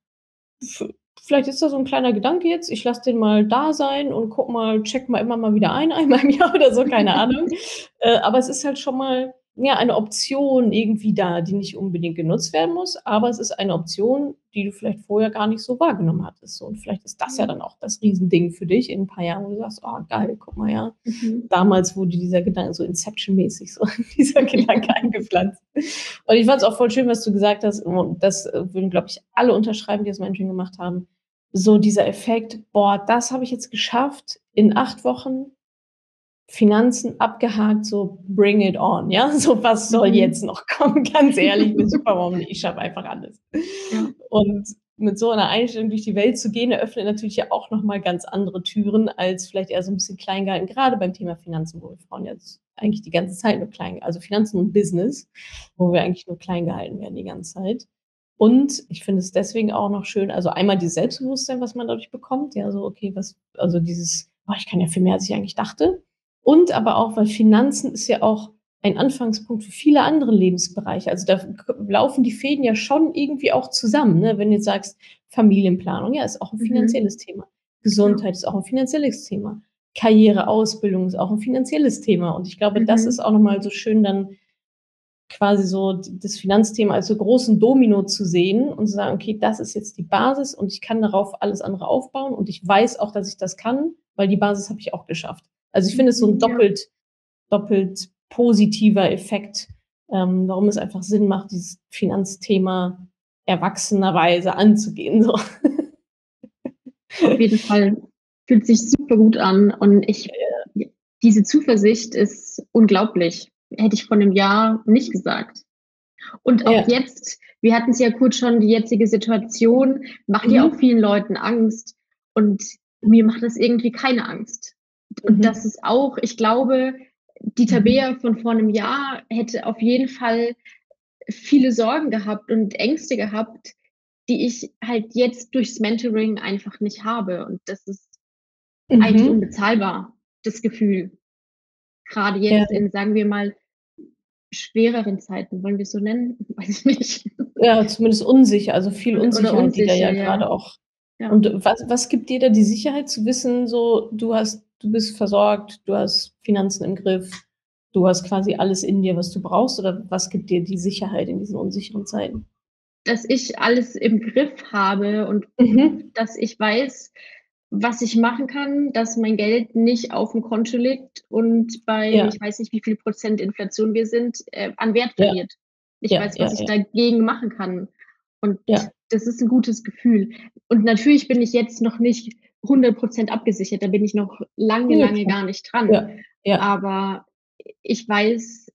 vielleicht ist da so ein kleiner Gedanke jetzt, ich lasse den mal da sein und guck mal, check mal immer mal wieder ein, einmal im Jahr oder so, keine Ahnung. äh, aber es ist halt schon mal ja, eine Option irgendwie da, die nicht unbedingt genutzt werden muss, aber es ist eine Option, die du vielleicht vorher gar nicht so wahrgenommen hattest. Und vielleicht ist das ja dann auch das Riesending für dich in ein paar Jahren, wo du sagst, oh geil, guck mal, ja. Mhm. Damals wurde dieser Gedanke so Inception-mäßig, so dieser Gedanke eingepflanzt. Und ich fand es auch voll schön, was du gesagt hast. Und das würden, glaube ich, alle unterschreiben, die das Mentoring gemacht haben. So dieser Effekt, boah, das habe ich jetzt geschafft in acht Wochen Finanzen abgehakt, so bring it on, ja, so was soll mhm. jetzt noch kommen, ganz ehrlich, mit Superwoman, ich schaffe einfach alles. Ja. Und mit so einer Einstellung durch die Welt zu gehen, eröffnet natürlich ja auch nochmal ganz andere Türen, als vielleicht eher so ein bisschen klein gehalten, gerade beim Thema Finanzen, wo wir Frauen jetzt eigentlich die ganze Zeit nur klein, also Finanzen und Business, wo wir eigentlich nur klein gehalten werden die ganze Zeit. Und ich finde es deswegen auch noch schön, also einmal dieses Selbstbewusstsein, was man dadurch bekommt, ja, so, okay, was, also dieses, oh, ich kann ja viel mehr, als ich eigentlich dachte, und aber auch, weil Finanzen ist ja auch ein Anfangspunkt für viele andere Lebensbereiche. Also da laufen die Fäden ja schon irgendwie auch zusammen. Ne? Wenn du jetzt sagst, Familienplanung, ja, ist auch ein mhm. finanzielles mhm. Thema. Gesundheit ist auch ein finanzielles Thema. Karriere, Ausbildung ist auch ein finanzielles Thema. Und ich glaube, mhm. das ist auch nochmal so schön, dann quasi so das Finanzthema als so großen Domino zu sehen und zu sagen, okay, das ist jetzt die Basis und ich kann darauf alles andere aufbauen und ich weiß auch, dass ich das kann, weil die Basis habe ich auch geschafft. Also ich finde es so ein doppelt, ja. doppelt positiver Effekt, ähm, warum es einfach Sinn macht, dieses Finanzthema erwachsenerweise anzugehen. So. Auf jeden Fall fühlt sich super gut an und ich, diese Zuversicht ist unglaublich. Hätte ich vor einem Jahr nicht gesagt. Und auch ja. jetzt, wir hatten es ja kurz schon, die jetzige Situation macht mhm. ja auch vielen Leuten Angst. Und mir macht das irgendwie keine Angst. Und mhm. das ist auch, ich glaube, die mhm. Tabea von vor einem Jahr hätte auf jeden Fall viele Sorgen gehabt und Ängste gehabt, die ich halt jetzt durchs Mentoring einfach nicht habe. Und das ist mhm. eigentlich unbezahlbar, das Gefühl. Gerade jetzt ja. in, sagen wir mal, schwereren Zeiten, wollen wir es so nennen? Weiß ich nicht. Ja, zumindest unsicher, also viel Unsicherheit, unsicher, die da ja, ja, gerade auch Ja. Und was, was gibt dir da die Sicherheit zu wissen, so du hast, du bist versorgt, du hast Finanzen im Griff, du hast quasi alles in dir, was du brauchst, oder was gibt dir die Sicherheit in diesen unsicheren Zeiten? Dass ich alles im Griff habe und mhm. dass ich weiß, was ich machen kann, dass mein Geld nicht auf dem Konto liegt und bei, ja. ich weiß nicht, wie viel Prozent Inflation wir sind, äh, an Wert verliert. Ja. Ich ja, weiß, was ich dagegen machen kann. Und das ist ein gutes Gefühl. Und natürlich bin ich jetzt noch nicht 100 Prozent abgesichert. Da bin ich noch lange, lange gar nicht dran. Aber ich weiß,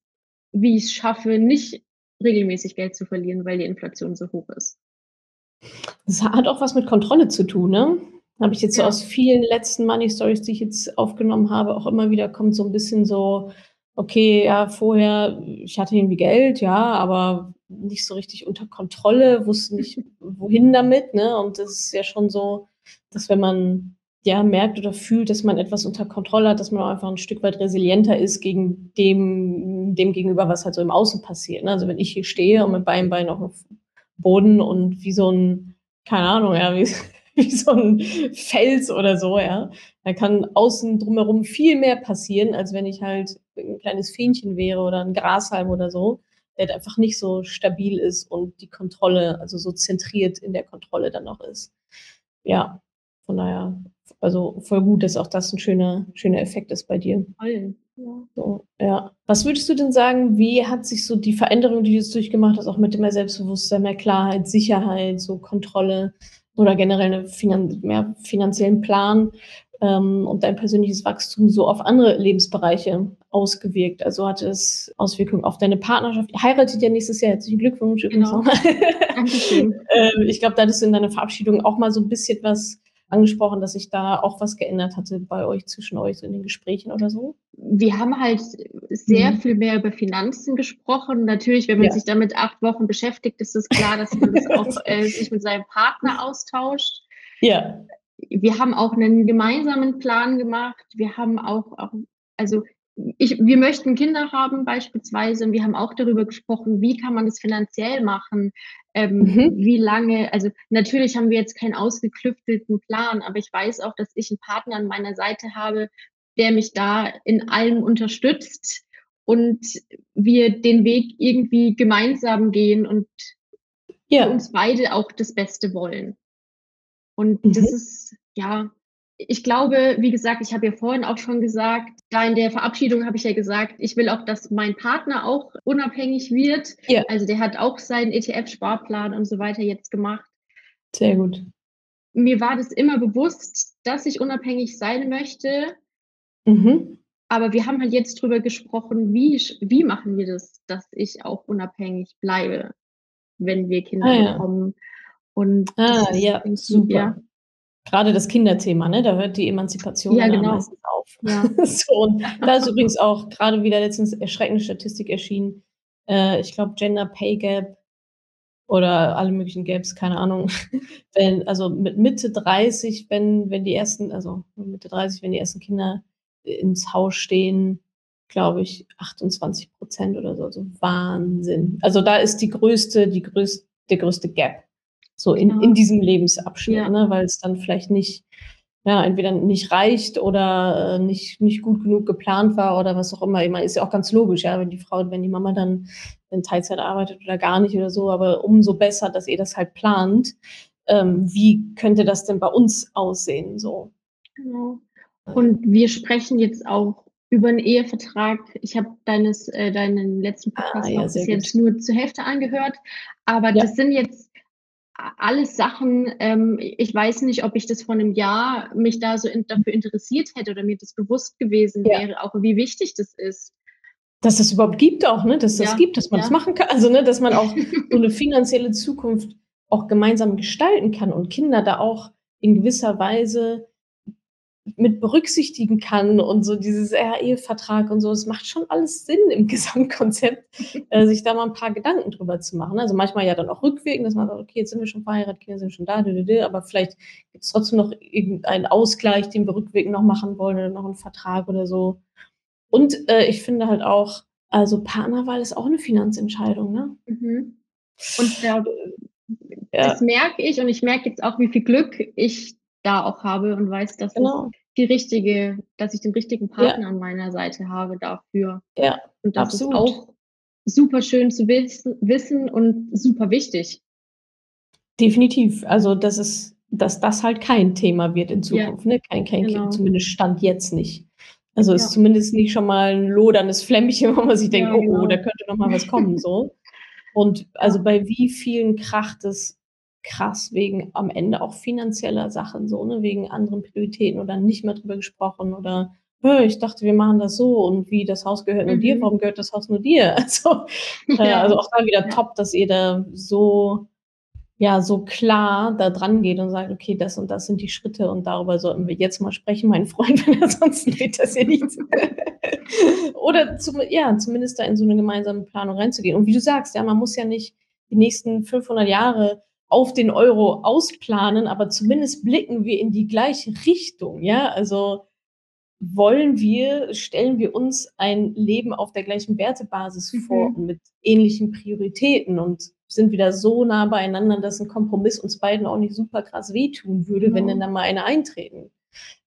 wie ich es schaffe, nicht regelmäßig Geld zu verlieren, weil die Inflation so hoch ist. Das hat auch was mit Kontrolle zu tun, ne? Habe ich jetzt ja. so aus vielen letzten Money Stories, die ich jetzt aufgenommen habe, auch immer wieder kommt so ein bisschen so, okay, ja, vorher, ich hatte irgendwie Geld, ja, aber nicht so richtig unter Kontrolle, wusste nicht, wohin damit, ne? Und das ist ja schon so, dass wenn man ja merkt oder fühlt, dass man etwas unter Kontrolle hat, dass man auch einfach ein Stück weit resilienter ist gegen dem, dem gegenüber, was halt so im Außen passiert. Ne? Also wenn ich hier stehe und mit beiden Beinen auf dem Boden und wie so ein, keine Ahnung, ja, wie, wie so ein Fels oder so, ja. Da kann außen drumherum viel mehr passieren, als wenn ich halt ein kleines Fähnchen wäre oder ein Grashalm oder so, der halt einfach nicht so stabil ist und die Kontrolle, also so zentriert in der Kontrolle dann auch ist. Ja, von daher, also voll gut, dass auch das ein schöner, schöner Effekt ist bei dir. Voll. Ja. So, ja. Was würdest du denn sagen, wie hat sich so die Veränderung, die du jetzt durchgemacht hast, auch mit mehr Selbstbewusstsein, mehr Klarheit, Sicherheit, so Kontrolle, oder generell einen Finan mehr finanziellen Plan ähm, und dein persönliches Wachstum so auf andere Lebensbereiche ausgewirkt? Also hatte es Auswirkungen auf deine Partnerschaft? Ihr heiratet ja nächstes Jahr. Herzlichen Glückwunsch übrigens genau. Dankeschön. ähm, ich glaube, da hattest du in deiner Verabschiedung auch mal so ein bisschen was angesprochen, dass sich da auch was geändert hatte bei euch, zwischen euch, so in den Gesprächen oder so? Wir haben halt sehr mhm. viel mehr über Finanzen gesprochen. Natürlich, wenn man ja. sich damit acht Wochen beschäftigt, ist es klar, dass man das auch äh, sich mit seinem Partner austauscht. Ja. Wir haben auch einen gemeinsamen Plan gemacht. Wir haben auch, auch also ich, wir möchten Kinder haben beispielsweise und wir haben auch darüber gesprochen, wie kann man das finanziell machen, ähm, mhm. wie lange, also natürlich haben wir jetzt keinen ausgeklüftelten Plan, aber ich weiß auch, dass ich einen Partner an meiner Seite habe, der mich da in allem unterstützt und wir den Weg irgendwie gemeinsam gehen und ja. uns beide auch das Beste wollen. Und mhm. das ist, ja, ich glaube, wie gesagt, ich habe ja vorhin auch schon gesagt, da in der Verabschiedung habe ich ja gesagt, ich will auch, dass mein Partner auch unabhängig wird. Ja. Also der hat auch seinen ETF-Sparplan und so weiter jetzt gemacht. Sehr gut. Mir war das immer bewusst, dass ich unabhängig sein möchte. Mhm. Aber wir haben halt jetzt drüber gesprochen, wie, wie machen wir das, dass ich auch unabhängig bleibe, wenn wir Kinder ah, ja. bekommen. Und ah, ja, super. Ja, Gerade das Kinderthema, ne? da hört die Emanzipation ja, genau. meistens auf. Ja. so, und da ist übrigens auch gerade wieder letztens erschreckende Statistik erschienen. Äh, ich glaube, Gender Pay Gap oder alle möglichen Gaps, keine Ahnung. wenn, also mit Mitte 30, wenn, wenn die ersten, also Mitte 30, wenn die ersten Kinder ins Haus stehen, glaube ich, 28 Prozent oder so. Also Wahnsinn. Also da ist die größte, die größte, der größte Gap. So in, genau. in diesem Lebensabschnitt, ja. ne? weil es dann vielleicht nicht, ja, entweder nicht reicht oder äh, nicht, nicht gut genug geplant war oder was auch immer. Ich meine, ist ja auch ganz logisch, ja, wenn die Frau, wenn die Mama dann in Teilzeit arbeitet oder gar nicht oder so, aber umso besser, dass ihr das halt plant. Ähm, wie könnte das denn bei uns aussehen? So. Genau. Und wir sprechen jetzt auch über einen Ehevertrag. Ich habe deines, äh, deinen letzten ah, Podcast ah, ja, bis jetzt nur zur Hälfte angehört, aber ja. das sind jetzt alles Sachen, ähm, ich weiß nicht, ob ich das vor einem Jahr mich da so in, dafür interessiert hätte oder mir das bewusst gewesen ja. wäre, auch wie wichtig das ist. Dass es überhaupt gibt auch, ne? Dass das ja. gibt, dass man ja. das machen kann. Also, ne, dass man auch so eine finanzielle Zukunft auch gemeinsam gestalten kann und Kinder da auch in gewisser Weise mit berücksichtigen kann und so dieses Ehevertrag und so, es macht schon alles Sinn im Gesamtkonzept, äh, sich da mal ein paar Gedanken drüber zu machen. Also manchmal ja dann auch rückwirkend, dass man sagt, okay, jetzt sind wir schon verheiratet, Kinder sind schon da, aber vielleicht gibt es trotzdem noch irgendeinen Ausgleich, den wir rückwirkend noch machen wollen oder noch einen Vertrag oder so. Und äh, ich finde halt auch, also Partnerwahl ist auch eine Finanzentscheidung, ne? Mhm. Und der, ja. das merke ich und ich merke jetzt auch, wie viel Glück ich da auch habe und weiß, dass genau. es die richtige, dass ich den richtigen Partner ja. an meiner Seite habe dafür. Ja, und das absolut. ist auch super schön zu wissen, wissen und super wichtig. Definitiv. Also das ist, dass das halt kein Thema wird in Zukunft, ja. ne? Kein, kein genau. Zumindest Stand jetzt nicht. Also ja. ist zumindest nicht schon mal ein loderndes Flämmchen, wo man sich denkt, genau. oh, oh, genau. da könnte noch mal was kommen, so. Und also bei wie vielen kracht es krass wegen am Ende auch finanzieller Sachen, so, ne, wegen anderen Prioritäten oder nicht mehr drüber gesprochen oder ich dachte, wir machen das so und wie das Haus gehört nur mhm. dir, warum gehört das Haus nur dir? Also, äh, ja. also auch da wieder top, dass ihr da so ja so klar da dran geht und sagt, okay, das und das sind die Schritte und darüber sollten wir jetzt mal sprechen, mein Freund, weil ansonsten geht das ja nicht. Oder zum, ja, zumindest da in so eine gemeinsame Planung reinzugehen. Und wie du sagst, ja, man muss ja nicht die nächsten 500 Jahre auf den Euro ausplanen, aber zumindest blicken wir in die gleiche Richtung, ja, also wollen wir, stellen wir uns ein Leben auf der gleichen Wertebasis mhm. vor und mit ähnlichen Prioritäten und sind wieder so nah beieinander, dass ein Kompromiss uns beiden auch nicht super krass wehtun würde, genau. wenn denn dann mal eine eintreten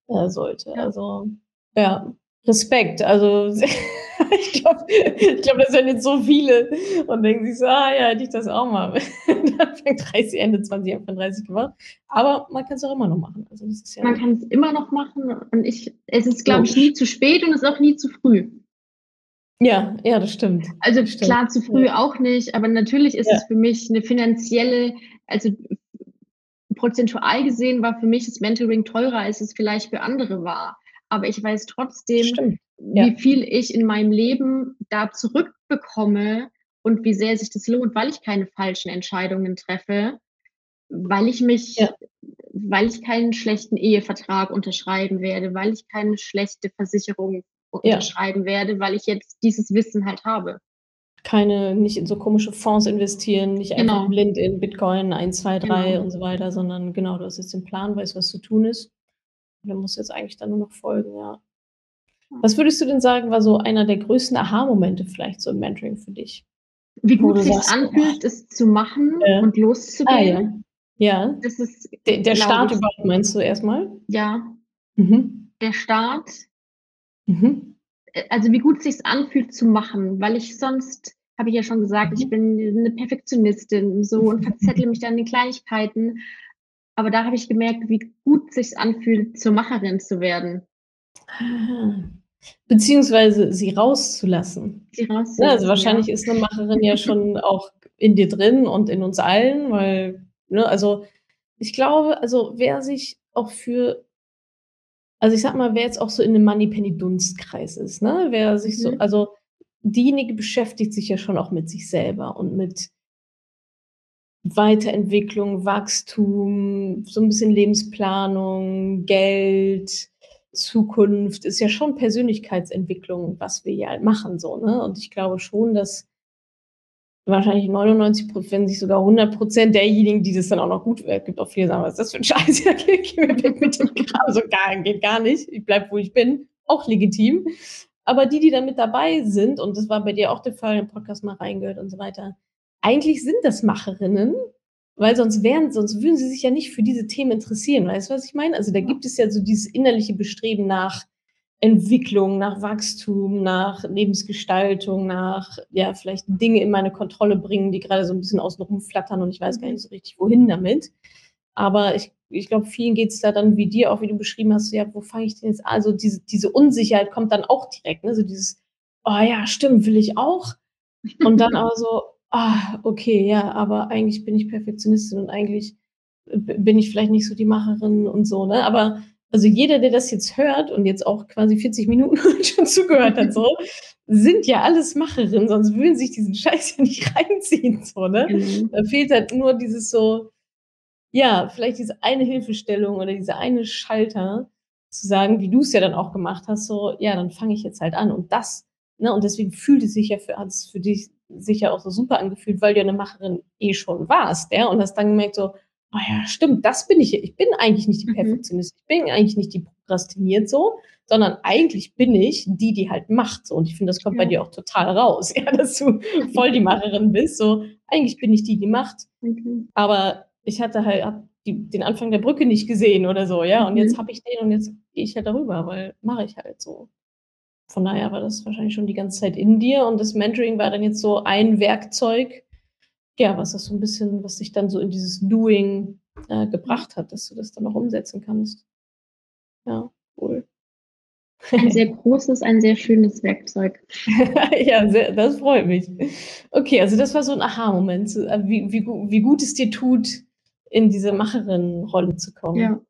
äh, sollte. Ja. Also ja, Respekt. Also ich glaube, ich glaub, das sind jetzt so viele und denken sich so, ah ja, hätte ich das auch mal. dann fängt 30, Ende 20, Anfang 30 gemacht. Aber man kann es auch immer noch machen. Also das ist ja man kann es immer noch machen und ich, es ist, glaube ich, nie zu spät und es ist auch nie zu früh. Ja, ja, das stimmt. Also das klar, stimmt. zu früh ja. auch nicht, aber natürlich ist ja. es für mich eine finanzielle, also prozentual gesehen war für mich das Mentoring teurer, als es vielleicht für andere war. Aber ich weiß trotzdem, ja. wie viel ich in meinem Leben da zurückbekomme und wie sehr sich das lohnt, weil ich keine falschen Entscheidungen treffe, weil ich mich, ja. weil ich keinen schlechten Ehevertrag unterschreiben werde, weil ich keine schlechte Versicherung unterschreiben ja. werde, weil ich jetzt dieses Wissen halt habe. Keine, nicht in so komische Fonds investieren, nicht genau. einfach blind in Bitcoin 1, 2, 3 genau. und so weiter, sondern genau, du hast jetzt den Plan, weißt, was zu tun ist. Und musst du jetzt eigentlich dann nur noch folgen, ja. Was würdest du denn sagen, war so einer der größten Aha-Momente vielleicht so im Mentoring für dich? Wie gut es sich anfühlt, es zu machen äh, und loszugehen. Ah, ja. ja. Das ist, der, der Start ich, überhaupt meinst du erstmal? Ja. Mhm. Der Start. Mhm. Also wie gut es sich anfühlt zu machen, weil ich sonst habe ich ja schon gesagt, mhm. ich bin eine Perfektionistin so und verzettle mich dann in Kleinigkeiten. Aber da habe ich gemerkt, wie gut es sich anfühlt, zur Macherin zu werden. Beziehungsweise sie rauszulassen. Sie rauszulassen. Ja, also wahrscheinlich ja. ist eine Macherin ja schon auch in dir drin und in uns allen, weil, ne, also ich glaube, also wer sich auch für, also ich sag mal, wer jetzt auch so in einem Money-Penny-Dunstkreis ist, ne, wer sich mhm. so, also diejenige beschäftigt sich ja schon auch mit sich selber und mit Weiterentwicklung, Wachstum, so ein bisschen Lebensplanung, Geld, Zukunft ist ja schon Persönlichkeitsentwicklung, was wir ja machen, so, ne? Und ich glaube schon, dass wahrscheinlich 99 Prozent, wenn sich sogar 100 Prozent derjenigen, die das dann auch noch gut wird, gibt auch viele sagen, was ist das für ein Scheiß, ja, geh, geh mir weg mit dem Kram, so gar, geht gar nicht, ich bleib, wo ich bin, auch legitim. Aber die, die da mit dabei sind, und das war bei dir auch der Fall, im Podcast mal reingehört und so weiter, eigentlich sind das Macherinnen, weil sonst wären, sonst würden sie sich ja nicht für diese Themen interessieren. Weißt du, was ich meine? Also da gibt es ja so dieses innerliche Bestreben nach Entwicklung, nach Wachstum, nach Lebensgestaltung, nach, ja, vielleicht Dinge in meine Kontrolle bringen, die gerade so ein bisschen außen flattern und ich weiß gar nicht so richtig, wohin damit. Aber ich, ich glaube, vielen geht es da dann wie dir, auch wie du beschrieben hast, ja, wo fange ich denn jetzt an? Also diese, diese Unsicherheit kommt dann auch direkt, ne? So dieses, oh ja, stimmt, will ich auch. Und dann aber so, ah, okay, ja, aber eigentlich bin ich Perfektionistin und eigentlich bin ich vielleicht nicht so die Macherin und so, ne? Aber also jeder, der das jetzt hört und jetzt auch quasi 40 Minuten schon zugehört hat, so, sind ja alles Macherinnen, sonst würden sich diesen Scheiß ja nicht reinziehen, so, ne? Mhm. Da fehlt halt nur dieses so, ja, vielleicht diese eine Hilfestellung oder diese eine Schalter, zu sagen, wie du es ja dann auch gemacht hast, so, ja, dann fange ich jetzt halt an. Und das, ne, und deswegen fühlt es sich ja für, hat es für dich sicher auch so super angefühlt, weil du eine Macherin eh schon warst, ja, und hast dann gemerkt so, oh ja, stimmt, das bin ich. Ich bin eigentlich nicht die mhm. Perfektionistin, ich bin eigentlich nicht die prokrastiniert so, sondern eigentlich bin ich die, die halt macht so. Und ich finde, das kommt ja. bei dir auch total raus, ja, dass du voll die Macherin bist. So, eigentlich bin ich die, die macht. Mhm. Aber ich hatte halt hab die, den Anfang der Brücke nicht gesehen oder so, ja. Und mhm. jetzt habe ich den und jetzt gehe ich halt darüber, weil mache ich halt so. Von daher war das wahrscheinlich schon die ganze Zeit in dir und das Mentoring war dann jetzt so ein Werkzeug, ja, was das so ein bisschen, was sich dann so in dieses Doing äh, gebracht hat, dass du das dann auch umsetzen kannst. Ja, cool. Ein sehr großes, ein sehr schönes Werkzeug. ja, sehr, das freut mich. Okay, also das war so ein Aha-Moment, äh, wie, wie, wie gut es dir tut, in diese Macherin-Rolle zu kommen. Ja.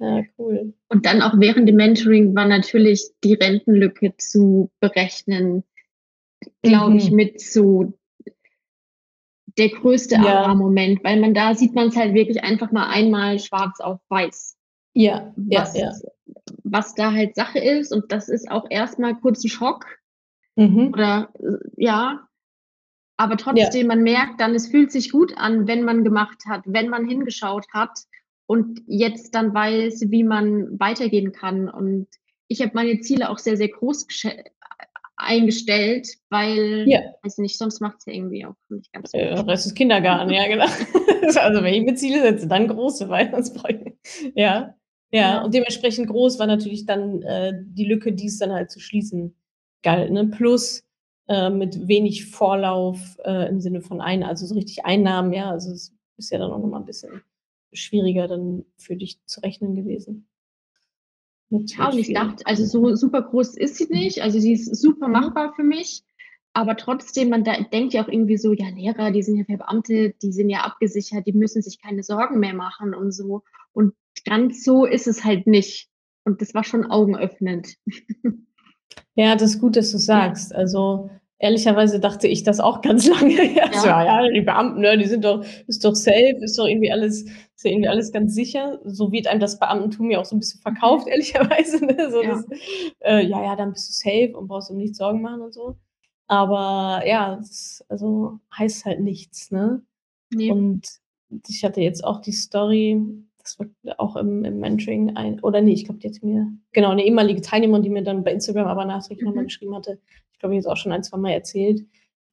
Ja, cool. Und dann auch während dem Mentoring war natürlich die Rentenlücke zu berechnen, glaube mhm. ich, mit so der größte ja. Aha-Moment, weil man da sieht man es halt wirklich einfach mal einmal schwarz auf weiß. Ja, was, ja, ja. was da halt Sache ist. Und das ist auch erstmal kurz ein Schock. Mhm. Oder ja. Aber trotzdem, ja. man merkt dann, es fühlt sich gut an, wenn man gemacht hat, wenn man hingeschaut hat und jetzt dann weiß, wie man weitergehen kann. Und ich habe meine Ziele auch sehr, sehr groß eingestellt, weil, ja. weiß nicht, sonst macht es ja irgendwie auch nicht ganz so. Äh, Rest ist Kindergarten, ja, genau. also wenn ich mir Ziele setze, dann große, weil sonst brauche ich, ja. Ja, und dementsprechend groß war natürlich dann äh, die Lücke, die es dann halt zu schließen galt. Ne? Plus äh, mit wenig Vorlauf äh, im Sinne von ein, also so richtig Einnahmen, ja, also es ist ja dann auch nochmal ein bisschen schwieriger dann für dich zu rechnen gewesen. Ja, und ich dachte, also so super groß ist sie nicht, also sie ist super mhm. machbar für mich, aber trotzdem, man da, denkt ja auch irgendwie so, ja, Lehrer, die sind ja Verbeamtet, die sind ja abgesichert, die müssen sich keine Sorgen mehr machen und so. Und ganz so ist es halt nicht. Und das war schon augenöffnend. Ja, das ist gut, dass du sagst. Also ehrlicherweise dachte ich das auch ganz lange. Ja, ja. ja die Beamten, ne, die sind doch, ist doch safe, ist doch irgendwie alles, ist ja irgendwie alles ganz sicher. So wird einem das Beamtentum ja auch so ein bisschen verkauft, mhm. ehrlicherweise. Ne? So ja. Das, äh, ja, ja, dann bist du safe und brauchst dir nicht Sorgen machen und so. Aber ja, das, also heißt halt nichts, ne? Nee. Und ich hatte jetzt auch die Story, das war auch im, im Mentoring ein, oder nee, ich glaube, die hat mir, genau, eine ehemalige Teilnehmerin, die mir dann bei Instagram aber nachträglich mhm. nochmal geschrieben hatte, ich glaube, ich habe es auch schon ein, zwei Mal erzählt,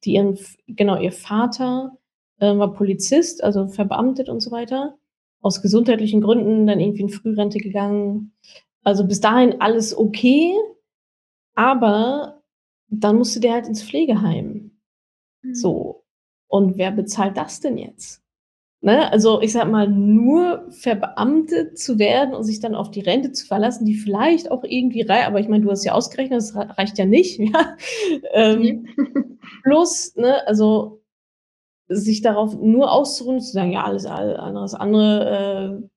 die ihren, genau, ihr Vater äh, war Polizist, also verbeamtet und so weiter, aus gesundheitlichen Gründen dann irgendwie in Frührente gegangen. Also bis dahin alles okay, aber dann musste der halt ins Pflegeheim. Mhm. So. Und wer bezahlt das denn jetzt? Ne? Also ich sag mal, nur verbeamtet zu werden und sich dann auf die Rente zu verlassen, die vielleicht auch irgendwie reicht, aber ich meine, du hast ja ausgerechnet, das reicht ja nicht, ja. Ähm, plus, ne, also sich darauf nur auszuruhen, zu sagen, ja, alles anderes andere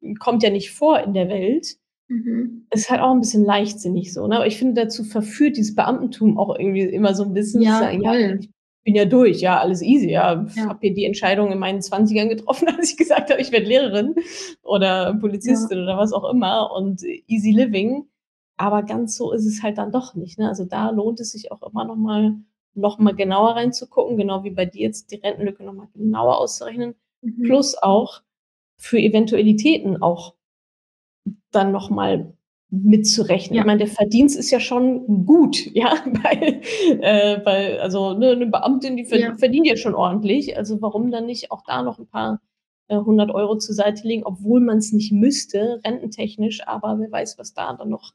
äh, kommt ja nicht vor in der Welt, mhm. ist halt auch ein bisschen leichtsinnig so. Ne? Aber ich finde, dazu verführt dieses Beamtentum auch irgendwie immer so ein bisschen ja, zu sagen, ja, ich bin ja durch, ja, alles easy, ja. Ich ja. habe hier die Entscheidung in meinen Zwanzigern getroffen, als ich gesagt habe, ich werde Lehrerin oder Polizistin ja. oder was auch immer und easy living. Aber ganz so ist es halt dann doch nicht. Ne? Also da lohnt es sich auch immer noch mal, noch mal genauer reinzugucken, genau wie bei dir jetzt die Rentenlücke noch mal genauer auszurechnen. Mhm. Plus auch für Eventualitäten auch dann noch mal mitzurechnen. Ja. Ich meine, der Verdienst ist ja schon gut, ja, weil, äh, weil also ne, eine Beamtin, die verdient ja. verdient ja schon ordentlich. Also warum dann nicht auch da noch ein paar äh, 100 Euro zur Seite legen, obwohl man es nicht müsste, rententechnisch, aber wer weiß, was da dann noch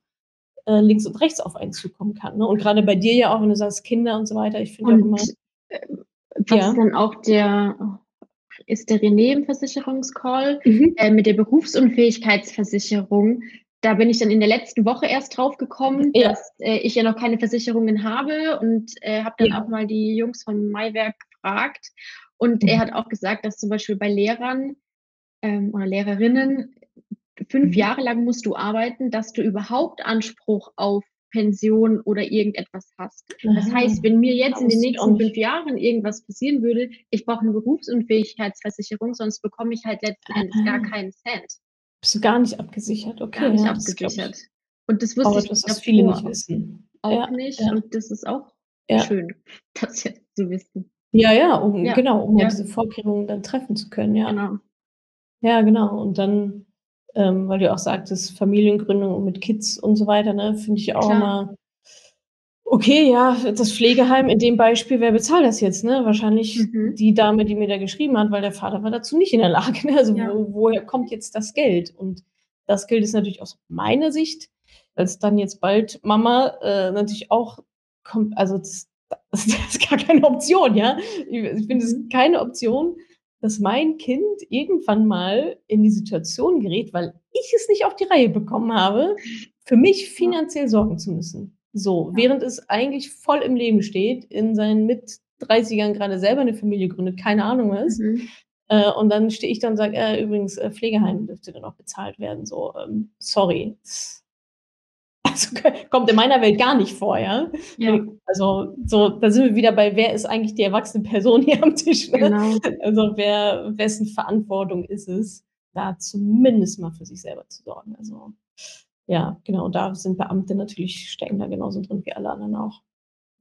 äh, links und rechts auf einen zukommen kann. Ne? Und gerade bei dir ja auch, wenn du sagst Kinder und so weiter, ich finde auch immer. Äh, was ja. dann auch der ist der René im Versicherungscall mhm. äh, mit der Berufsunfähigkeitsversicherung da bin ich dann in der letzten Woche erst drauf gekommen, ja. dass äh, ich ja noch keine Versicherungen habe und äh, habe dann ja. auch mal die Jungs von Maiwerk gefragt. Und mhm. er hat auch gesagt, dass zum Beispiel bei Lehrern ähm, oder Lehrerinnen fünf mhm. Jahre lang musst du arbeiten, dass du überhaupt Anspruch auf Pension oder irgendetwas hast. Das heißt, wenn mir jetzt in den nächsten fünf Jahren irgendwas passieren würde, ich brauche eine Berufsunfähigkeitsversicherung, sonst bekomme ich halt letzten Endes gar keinen Cent. Bist du gar nicht abgesichert? Okay. Gar nicht ja, abgesichert. Und das wusste auch ich etwas, was viele nicht wissen. Auch ja, nicht. Ja. Und das ist auch schön, das jetzt zu wissen. Ja, ja, um, genau, um diese Vorkehrungen dann treffen zu können, ja. Genau. Ja, genau. Und dann, ähm, weil du auch sagtest, Familiengründung mit Kids und so weiter, ne, finde ich auch Klar. immer Okay, ja, das Pflegeheim in dem Beispiel, wer bezahlt das jetzt, ne? Wahrscheinlich Mhm. die Dame, die mir da geschrieben hat, weil der Vater war dazu nicht in der Lage, ne? Also, Ja. wo woher kommt jetzt das Geld? Und das Geld ist natürlich aus meiner Sicht als dann jetzt bald Mama, äh, natürlich auch kommt also, das das ist gar keine Option, ja? Ich ich finde es Mhm. keine Option, dass mein Kind irgendwann mal in die Situation gerät, weil ich es nicht auf die Reihe bekommen habe, für mich finanziell sorgen zu müssen. So, Ja. während es eigentlich voll im Leben steht, in seinen Mit-30ern grade selber 'ne Familie gründet, keine Ahnung was. Mhm. Äh, und dann stehe ich da und sage: „Äh, übrigens, äh, Pflegeheim dürfte dann auch bezahlt werden“, so, ähm, sorry. Das also, kommt in meiner Welt gar nicht vor, ja? Ja. Also, so, da sind wir wieder bei: Wer ist eigentlich die erwachsene Person hier am Tisch, ne? Genau. Also, wer wessen Verantwortung ist es, da zumindest mal für sich selber zu sorgen. Also, ja, genau, da sind Beamte natürlich stecken da genauso drin wie alle anderen auch.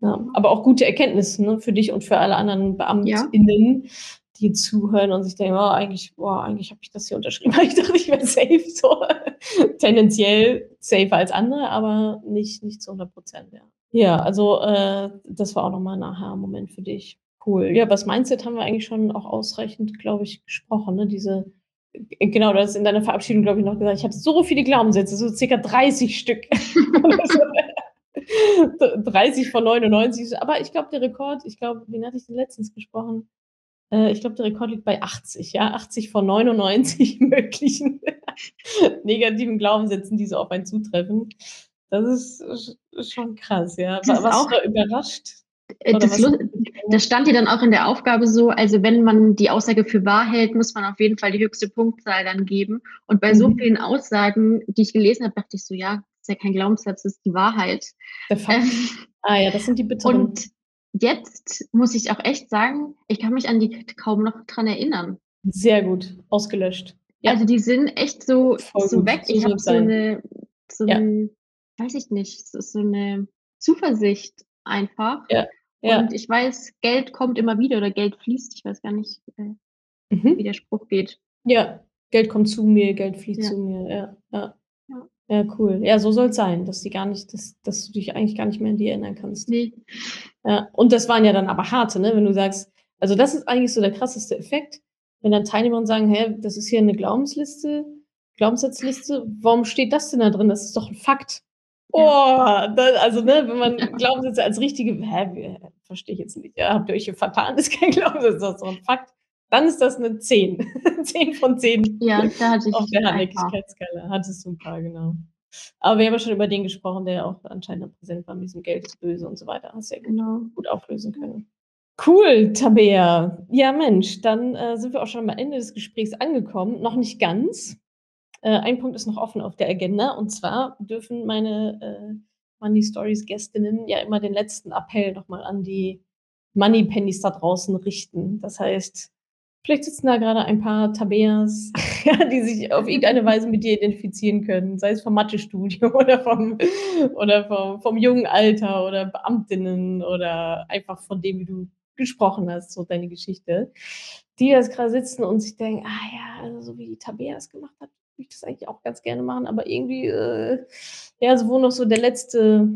Ja, aber auch gute Erkenntnis, ne, für dich und für alle anderen Ja. BeamtInnen, die zuhören und sich denken: „Oh, eigentlich boah, eigentlich habe ich das hier unterschrieben, weil ich dachte, ich wäre safe so.“ Tendenziell safer als andere, aber nicht nicht zu 100 %, ja. Ja, also, äh, das war auch noch mal 'n Aha-Moment für dich. Cool. Ja, übers Mindset haben wir eigentlich schon auch ausreichend, glaube ich, gesprochen, ne? Diese genau, du hast in deiner Verabschiedung, glaube ich, noch gesagt: „Ich hatte so viele Glaubenssätze, so circa 30 Stück.“ oder so. D 30 von 99, aber ich glaube, der Rekord ich glaube, wen hatte ich denn letztens gesprochen? Äh, ich glaube, der Rekord liegt bei 80, ja, 80 von 99 möglichen negativen Glaubenssätzen, die so auf einen zutreffen. Das ist sch ist schon krass, ja. Das warst auch du überrascht? Äh, das was Lu das stand ja dann auch in der Aufgabe so, also, wenn man die Aussage für wahr hält, muss man auf jeden Fall die höchste Punktzahl dann geben. Und bei so Mhm. vielen Aussagen, die ich gelesen habe, dachte ich so: „Ja, ist ja kein Glaubenssatz, das ist die Wahrheit.“ Der Fakt. Ähm, Ah ja, das sind die bitteren. und jetzt muss ich auch echt sagen, ich kann mich an die kaum noch dran erinnern. Sehr gut, ausgelöscht. Ja. Also, die sind echt so Voll so gut, weg. so Ich habe so sein. 'ne so Ja. 'n weiß ich nicht, so so 'ne Zuversicht einfach. Ja, Und ja. ich weiß, Geld kommt immer wieder oder Geld fließt. Ich weiß gar nicht, äh, wie Mhm. der Spruch geht. Ja, Geld kommt zu mir, Geld fließt Ja. zu mir, ja, ja. Ja. Cool. Ja, so soll's sein, dass die gar nicht dass dass du dich eigentlich gar nicht mehr an die erinnern kannst. Ne. Ja, und das waren ja dann aber harte, ne? Wenn du sagst also, das ist eigentlich so der krasseste Effekt, wenn dann Teilnehmer sagen: „Hä, das ist hier 'ne Glaubensliste Glaubenssatzliste. Warum steht das denn da drin? Das ist doch 'n Fakt.“ Oh, Ja. da also, ne, wenn man Glaubenssätze als richtige „Hä, verstehe ich jetzt nicht. Ja, habt ihr euch hier vertan? Ist kein Glaubenssatz, das ist doch 'n Fakt.“ Dann ist das 'ne 10. 10 von 10 Ja, da hatte auf ich der ein paar. Hartnäckigkeitsskala. Hattest du 'n paar, genau. Aber wir haben ja schon über den gesprochen, der ja auch anscheinend präsent war mit diesem Geld ist böse und so weiter. Hast du ja gut Genau. gut auflösen können. Cool, Tabea. Ja, Mensch, dann, äh, sind wir auch schon am Ende des Gesprächs angekommen. Noch nicht ganz. Äh, ein Punkt ist noch offen auf der Agenda, und zwar dürfen meine, äh, Money Stories Gästinnen ja immer den letzten Appell noch mal an die Moneypennies da draußen richten. Das heißt, vielleicht sitzen da grade ein paar Tabeas, die sich auf irgendeine Weise mit dir identifizieren können, sei es vom Mathestudium oder vom oder vom vom jungen Alter oder Beamtinnen oder einfach von dem, wie du gesprochen hast, so deine Geschichte, die jetzt grade sitzen und sich denken: „Ah ja, also, so wie die Tabea es gemacht hat, würde das eigentlich auch ganz gerne machen, aber irgendwie, äh, ja, so wo noch so der letzte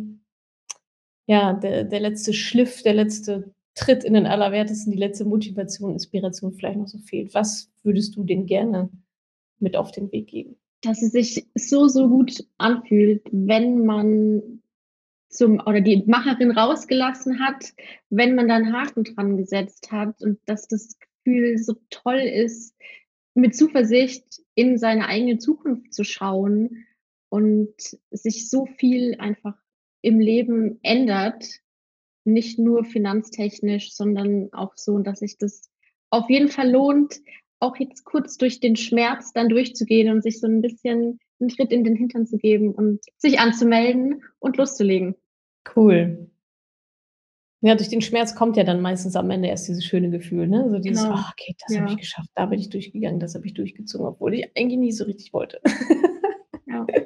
ja, der der letzte Schliff, der letzte Tritt in den Allerwertesten, die letzte Motivation, Inspiration vielleicht noch so fehlt.“ Was würdest du denen gerne mit auf den Weg geben? Dass es sich so, so gut anfühlt, wenn man zum oder die Macherin rausgelassen hat, wenn man da 'n Haken dran gesetzt hat und dass das Gefühl so toll ist, mit Zuversicht in seine eigene Zukunft zu schauen und sich so viel einfach im Leben ändert, nicht nur finanztechnisch, sondern auch so, dass sich das auf jeden Fall lohnt, auch jetzt kurz durch den Schmerz dann durchzugehen und sich so 'n bisschen 'n Tritt in den Hintern zu geben und sich anzumelden und loszulegen. Cool. Ja, durch den Schmerz kommt ja dann meistens am Ende erst dieses schöne Gefühl, ne? So dieses: Genau. „Ah, okay, das habe ich Ja. geschafft. Da bin ich durchgegangen, das habe ich durchgezogen, obwohl ich eigentlich nie so richtig wollte.“ Ja.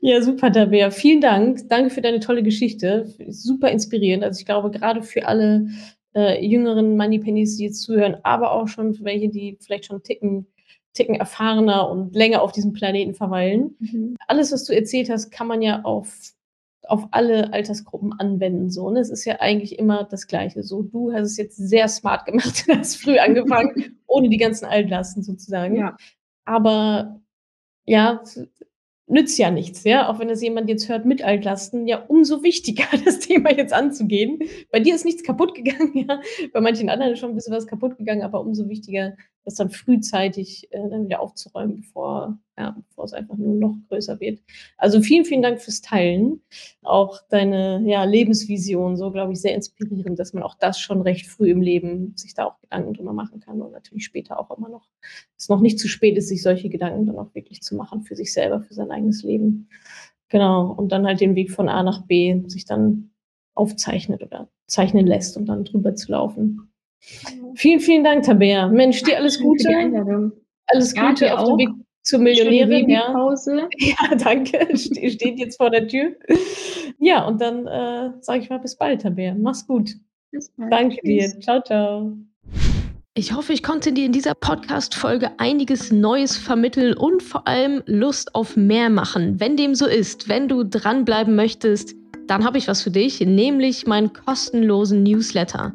Ja, super, Tabea. Vielen Dank. Danke für deine tolle Geschichte. Super inspirierend. Also, ich glaube, grade für alle, äh, jüngeren Moneypennies, die jetzt zuhören, aber auch schon für welche, die vielleicht schon Ticken Ticken erfahrener und länger auf diesem Planeten verweilen. Mhm. Alles, was du erzählt hast, kann man ja auf auf alle Altersgruppen anwenden. So, ne? Es ist ja eigentlich immer das Gleiche. So, du hast es jetzt sehr smart gemacht, hast früh angefangen, ohne die ganzen Altlasten sozusagen. Ja. Aber ja, nützt ja nichts, ja. Auch wenn das jemand jetzt hört mit Altlasten, ja, umso wichtiger, das Thema jetzt anzugehen. Bei dir ist nichts kaputt gegangen, ja. Bei manchen anderen ist schon ein bisschen was kaputt gegangen, aber umso wichtiger, das dann frühzeitig äh, dann wieder aufzuräumen, bevor, ja, bevor es einfach nur noch größer wird. Also vielen, vielen Dank fürs Teilen. Auch deine ja, Lebensvision, so glaube ich, sehr inspirierend, dass man auch das schon recht früh im Leben sich da auch Gedanken drüber machen kann und natürlich später auch immer noch, es noch nicht zu spät ist, sich solche Gedanken dann auch wirklich zu machen für sich selber, für sein eigenes Leben. Genau. Und dann halt den Weg von A nach B sich dann aufzeichnet oder zeichnen lässt und dann drüber zu laufen. Vielen, vielen Dank, Tabea. Mensch, dir alles Gute. Alles Gute auf dem Weg zur Millionärin. Ja. ja, danke. Steht jetzt vor der Tür. Ja, und dann äh, sage ich mal bis bald, Tabea. Mach's gut. Bis bald. Danke Tschüss. dir. Ciao, ciao. Ich hoffe, ich konnte dir in dieser Podcast-Folge einiges Neues vermitteln und vor allem Lust auf mehr machen. Wenn dem so ist, wenn du dranbleiben möchtest, dann habe ich was für dich, nämlich meinen kostenlosen Newsletter.